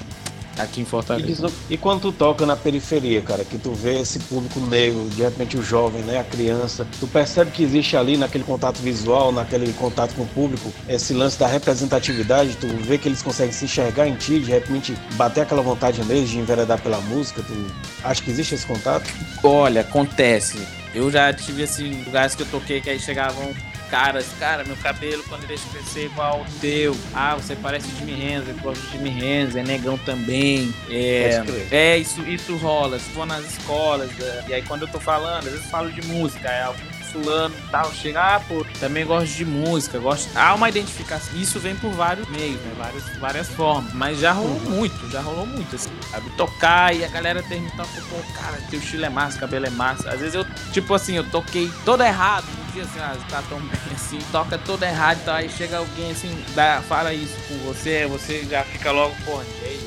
aqui em E, Fortaleza. diz- e quando tu toca na periferia, cara, que tu vê esse público negro, de repente o jovem, né, a criança, tu percebe que existe ali naquele contato visual, naquele contato com o público, esse lance da representatividade, tu vê que eles conseguem se enxergar em ti, de repente bater aquela vontade neles de enveredar pela música, tu acha que existe esse contato? Olha, acontece. Eu já tive assim, lugares que eu toquei que aí chegavam caras, cara, meu cabelo quando deixa crescer igual o teu. Ah, você parece o Jimmy Hendrix, eu gosto do Jimmy Hendrix, é negão também. É, é isso, isso rola. Se for nas escolas, é, e aí quando eu tô falando, às vezes eu falo de música, aí algum fulano e tal, chega, ah, pô, também gosto de música, gosto. Há uma identificação. Isso vem por vários meios, né? Várias, várias formas. Mas já rolou muito, já rolou muito, assim, sabe? Tocar e a galera termina toca, pô, cara, teu estilo é massa, cabelo é massa. Às vezes eu, tipo assim, eu toquei todo errado. Um dia assim, ah, tá tão bem assim, toca todo errado e tal. Aí chega alguém assim, dá, fala isso com você, você já fica logo, pô,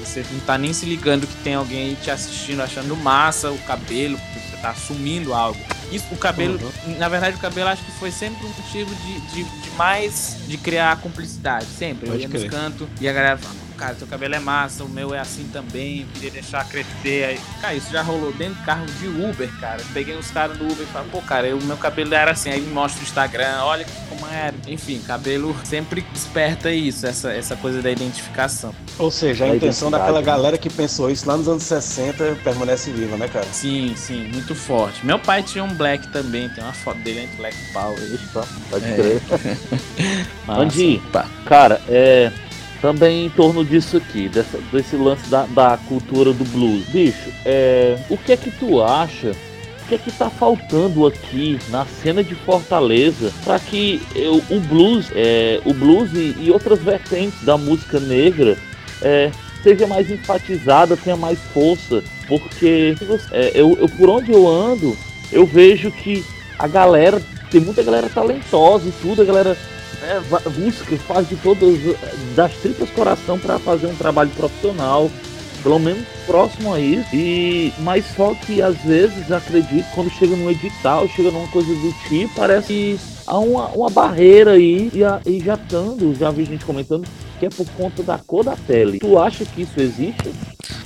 você não tá nem se ligando que tem alguém aí te assistindo, achando massa o cabelo, porque você tá assumindo algo. Isso, o cabelo, na verdade, o cabelo acho que foi sempre um motivo de, de, de mais de criar cumplicidade. Sempre. Pode eu ia nos crer. cantos e a galera fala, cara, teu cabelo é massa, o meu é assim também, eu queria deixar crescer. Aí, cara, isso já rolou dentro do carro de Uber, cara. Peguei uns caras no Uber e falei, pô, cara, o meu cabelo era assim, aí me mostra o Instagram, olha como era. Enfim, cabelo sempre desperta isso, essa, essa coisa da identificação. Ou seja, a, a intenção daquela né? galera que pensou isso lá nos anos 60 permanece viva, né, cara? Sim, sim, muito forte. Meu pai tinha um black também, tem uma foto dele em Black Power. Eita, pode é. crer. Andy, cara, é também em torno disso aqui, dessa, desse lance da, da cultura do blues. Bicho, é, o que é que tu acha o que é que tá faltando aqui na cena de Fortaleza para que eu, o blues, é, o blues e, e, outras vertentes da música negra é, seja mais enfatizada, tenha mais força, porque é, eu, eu, por onde eu ando, eu vejo que a galera tem muita galera talentosa e tudo, a galera busca, faz de todas das tripas coração para fazer um trabalho profissional, pelo menos próximo a isso. E mas só que às vezes acredito quando chega num edital, chega numa coisa do tipo, parece que há uma, uma barreira aí e, a, e já estando, já vi gente comentando que é por conta da cor da pele. Tu acha que isso existe?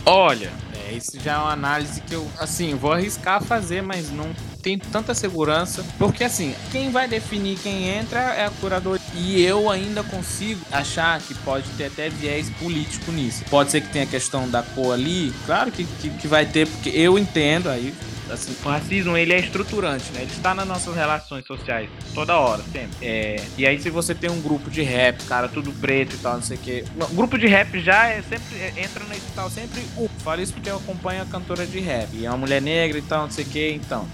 Olha, é, isso já é uma análise que eu, assim, vou arriscar fazer, mas não tenho tanta segurança. Porque, assim, quem vai definir quem entra é a curadoria. E eu ainda consigo achar que pode ter até viés político nisso. Pode ser que tenha a questão da cor ali, claro que, que, que vai ter, porque eu entendo aí assim, o racismo ele é estruturante, né? Ele está nas nossas relações sociais toda hora, sempre. É, e aí se você tem um grupo de rap, cara, tudo preto e tal, não sei o quê. O grupo de rap já é sempre é, entra nesse tal sempre. Uh, falo isso porque eu acompanho a cantora de rap. E é uma mulher negra e tal, não sei o quê, então.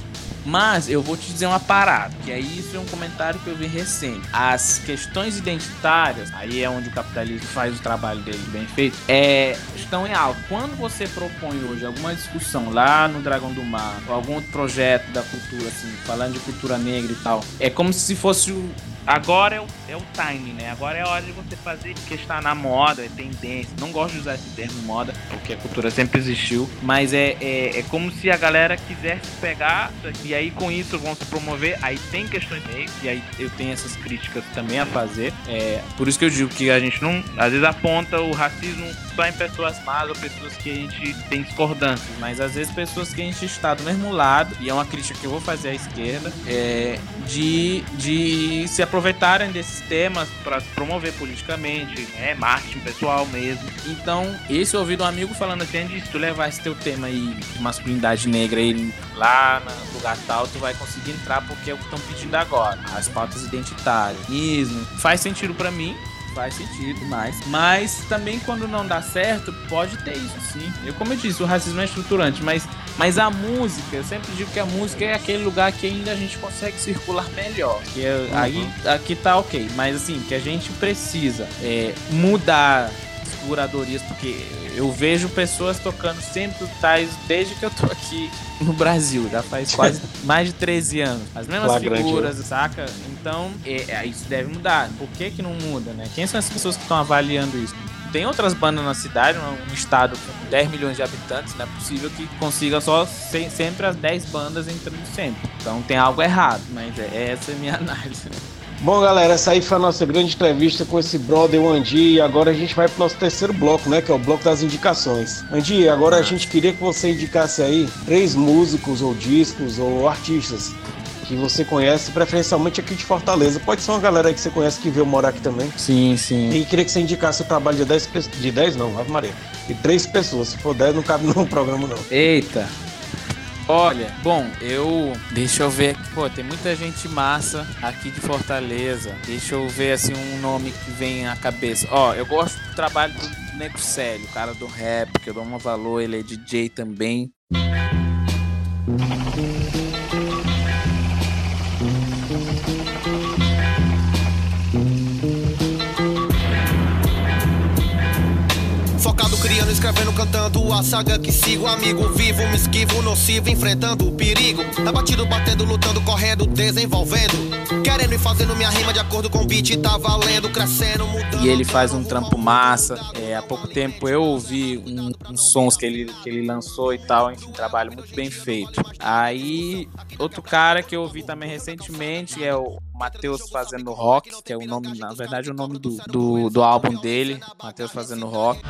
Mas eu vou te dizer uma parada, que aí isso é um comentário que eu vi recente. As questões identitárias, aí é onde o capitalismo faz o trabalho dele bem feito, é, estão em alta. Quando você propõe hoje alguma discussão lá no Dragão do Mar, ou algum outro projeto da cultura, assim, falando de cultura negra e tal, é como se fosse o Agora é o, é o time, né? Agora é a hora de você fazer que está na moda, é tendência. Não gosto de usar esse termo moda, porque a cultura sempre existiu. Mas é, é, é como se a galera quisesse pegar e aí com isso vão se promover. Aí tem questões meio, e aí eu tenho essas críticas também a fazer. É, por isso que eu digo que a gente não, às vezes aponta o racismo só em pessoas más ou pessoas que a gente tem discordâncias, mas às vezes pessoas que a gente está do mesmo lado, e é uma crítica que eu vou fazer à esquerda, é, de, de se aproveitarem desses temas para se promover politicamente, né? Marketing pessoal mesmo. Então, esse eu ouvi de um amigo falando assim, se tu levar esse teu tema aí de masculinidade negra aí lá no lugar tal, tu vai conseguir entrar porque é o que estão pedindo agora. As pautas identitárias, ismo. Faz sentido para mim, faz sentido mais. Mas também quando não dá certo, pode ter isso sim. Eu, como eu disse, o racismo é estruturante, mas, mas a música, eu sempre digo que a música é aquele lugar que ainda a gente consegue circular melhor. Que é, uhum. aí aqui tá ok. Mas assim, que a gente precisa é, mudar as curadorias, porque eu vejo pessoas tocando sempre tais desde que eu tô aqui no Brasil, já faz quase mais de 13 anos. As mesmas Flagrante, figuras, né? saca? Então, é, é, isso deve mudar. Por que que não muda, né? Quem são as pessoas que estão avaliando isso? Tem outras bandas na cidade, um estado com 10 milhões de habitantes, não é possível que consiga só se, sempre as 10 bandas entrando sempre. Então tem algo errado, mas é, essa é a minha análise. Bom, galera, essa aí foi a nossa grande entrevista com esse brother, o Andi, e agora a gente vai pro nosso terceiro bloco, né, que é o bloco das indicações. Andi, agora a gente queria que você indicasse aí três músicos ou discos ou artistas que você conhece, preferencialmente aqui de Fortaleza. Pode ser uma galera que você conhece que veio morar aqui também. Sim, sim. E queria que você indicasse o trabalho de 10 de 10 não, Ave Maria. De três pessoas. Se for 10, não cabe no programa, não. Eita! Olha, bom, eu. Deixa eu ver. Pô, tem muita gente massa aqui de Fortaleza. Deixa eu ver assim um nome que vem à cabeça. Ó, eu gosto do trabalho do Célio, o cara do rap, que eu dou um valor, ele é DJ também. Escrevendo, cantando a saga que sigo. Amigo vivo, me esquivo, nocivo, enfrentando o perigo. Tá batido, batendo, lutando, correndo, desenvolvendo. Querendo e fazendo minha rima de acordo com o beat, tá valendo, crescendo, mudando. E ele faz um trampo massa. É, há pouco tempo eu ouvi um, uns sons que ele, que ele lançou e tal. Enfim, trabalho muito bem feito. Aí, outro cara que eu ouvi também recentemente é o Matheus fazendo rock, que é o nome, na verdade, o nome do, do, do álbum dele, Matheus fazendo rock.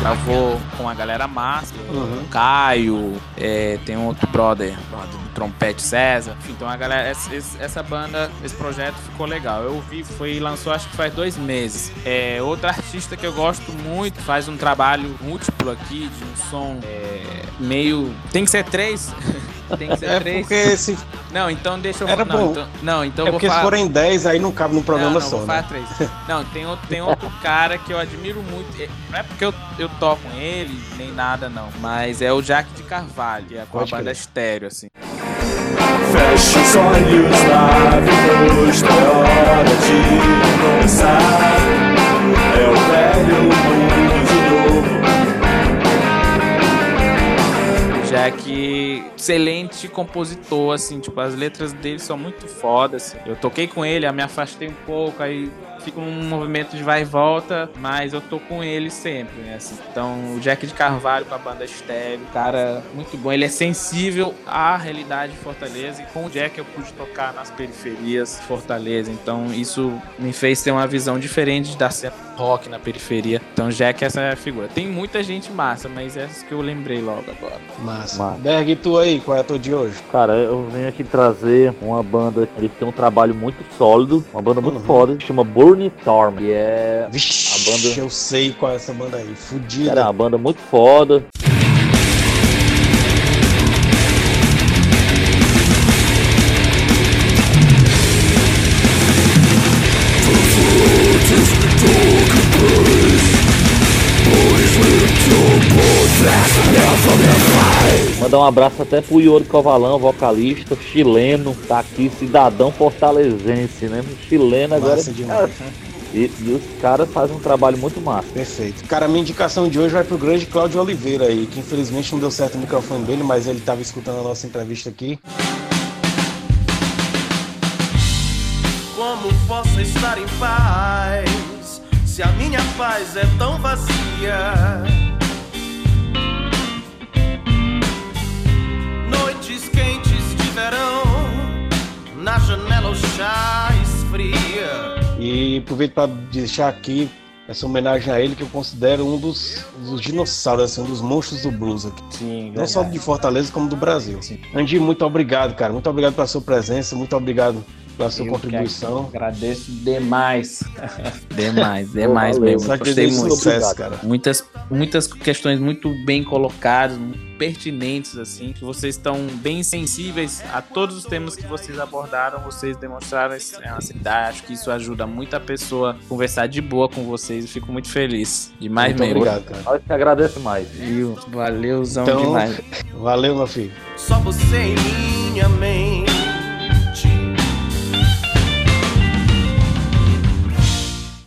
Gravou com a galera massa, Uhum. o Caio, é, tem um outro brother, brother trompete César. Então a galera, essa, essa banda, esse projeto ficou legal. Eu vi, foi lançou acho que faz dois meses. É, outra artista que eu gosto muito, faz um trabalho múltiplo aqui, de um som é, meio. Tem que ser três? Tem que ser É três. porque se, Não, então deixa eu Era não, bom. Então, não, então é porque se falar. forem 10, aí não cabe num programa não, não, só, vou né? três. Não, tem outro, tem outro cara que eu admiro muito. É, Não é porque eu, eu toco com ele, nem nada, não. Mas é o Jack de Carvalho, que é com a banda estéreo, assim. Feche os olhos lá, depois da hora de começar. É o velho mundo de novo. O Jack, excelente compositor, assim, tipo, as letras dele são muito fodas. Assim. Eu toquei com ele, me afastei um pouco, aí fico num movimento de vai e volta, mas eu tô com ele sempre, né? assim. Então, o Jack de Carvalho com a banda estéreo, cara, muito bom. Ele é sensível à realidade de Fortaleza e com o Jack eu pude tocar nas periferias de Fortaleza. Então, isso me fez ter uma visão diferente da cena rock na periferia. Então, Jack essa é a figura. Tem muita gente massa, mas essas que eu lembrei logo agora. Massa. Massa. Berg, e tu aí, qual é a tua de hoje? Cara, eu venho aqui trazer uma banda que tem um trabalho muito sólido, uma banda muito Uhum. foda, que chama Burn Storm. E é, Vixe, A banda- eu sei qual é essa banda aí. Fudida. cara, é uma banda muito foda. Mandar um abraço até pro Yuri Covalão, vocalista, chileno, tá aqui, cidadão fortalezense, né? Chileno agora. Massa demais. E, e os caras fazem um trabalho muito massa. Perfeito. Cara, minha indicação de hoje vai pro grande Cláudio Oliveira aí, que infelizmente não deu certo o microfone dele, mas ele tava escutando a nossa entrevista aqui. Como posso estar em paz se a minha paz é tão vazia? Quentes de verão, na janela o chá esfria. E aproveito para deixar aqui essa homenagem a ele, que eu considero um dos, dos dinossauros, assim, um dos monstros do blues aqui. Sim, Não só de Fortaleza, como do Brasil. Andy, muito obrigado, cara. Muito obrigado pela sua presença, muito obrigado pela sua Eu contribuição. agradeço demais. demais, demais valeu. mesmo. Só que Gostei muito. sucesso, cara. Muitas, muitas questões muito bem colocadas, muito pertinentes, assim, que vocês estão bem sensíveis a todos os temas que vocês abordaram, vocês demonstraram essa sinceridade. Acho que isso ajuda muito a pessoa a conversar de boa com vocês. Eu fico muito feliz. Demais Muito mesmo. obrigado, cara. Nós que agradece mais. Viu? Valeuzão Então- demais. Valeu, meu filho. Só você em minha mente.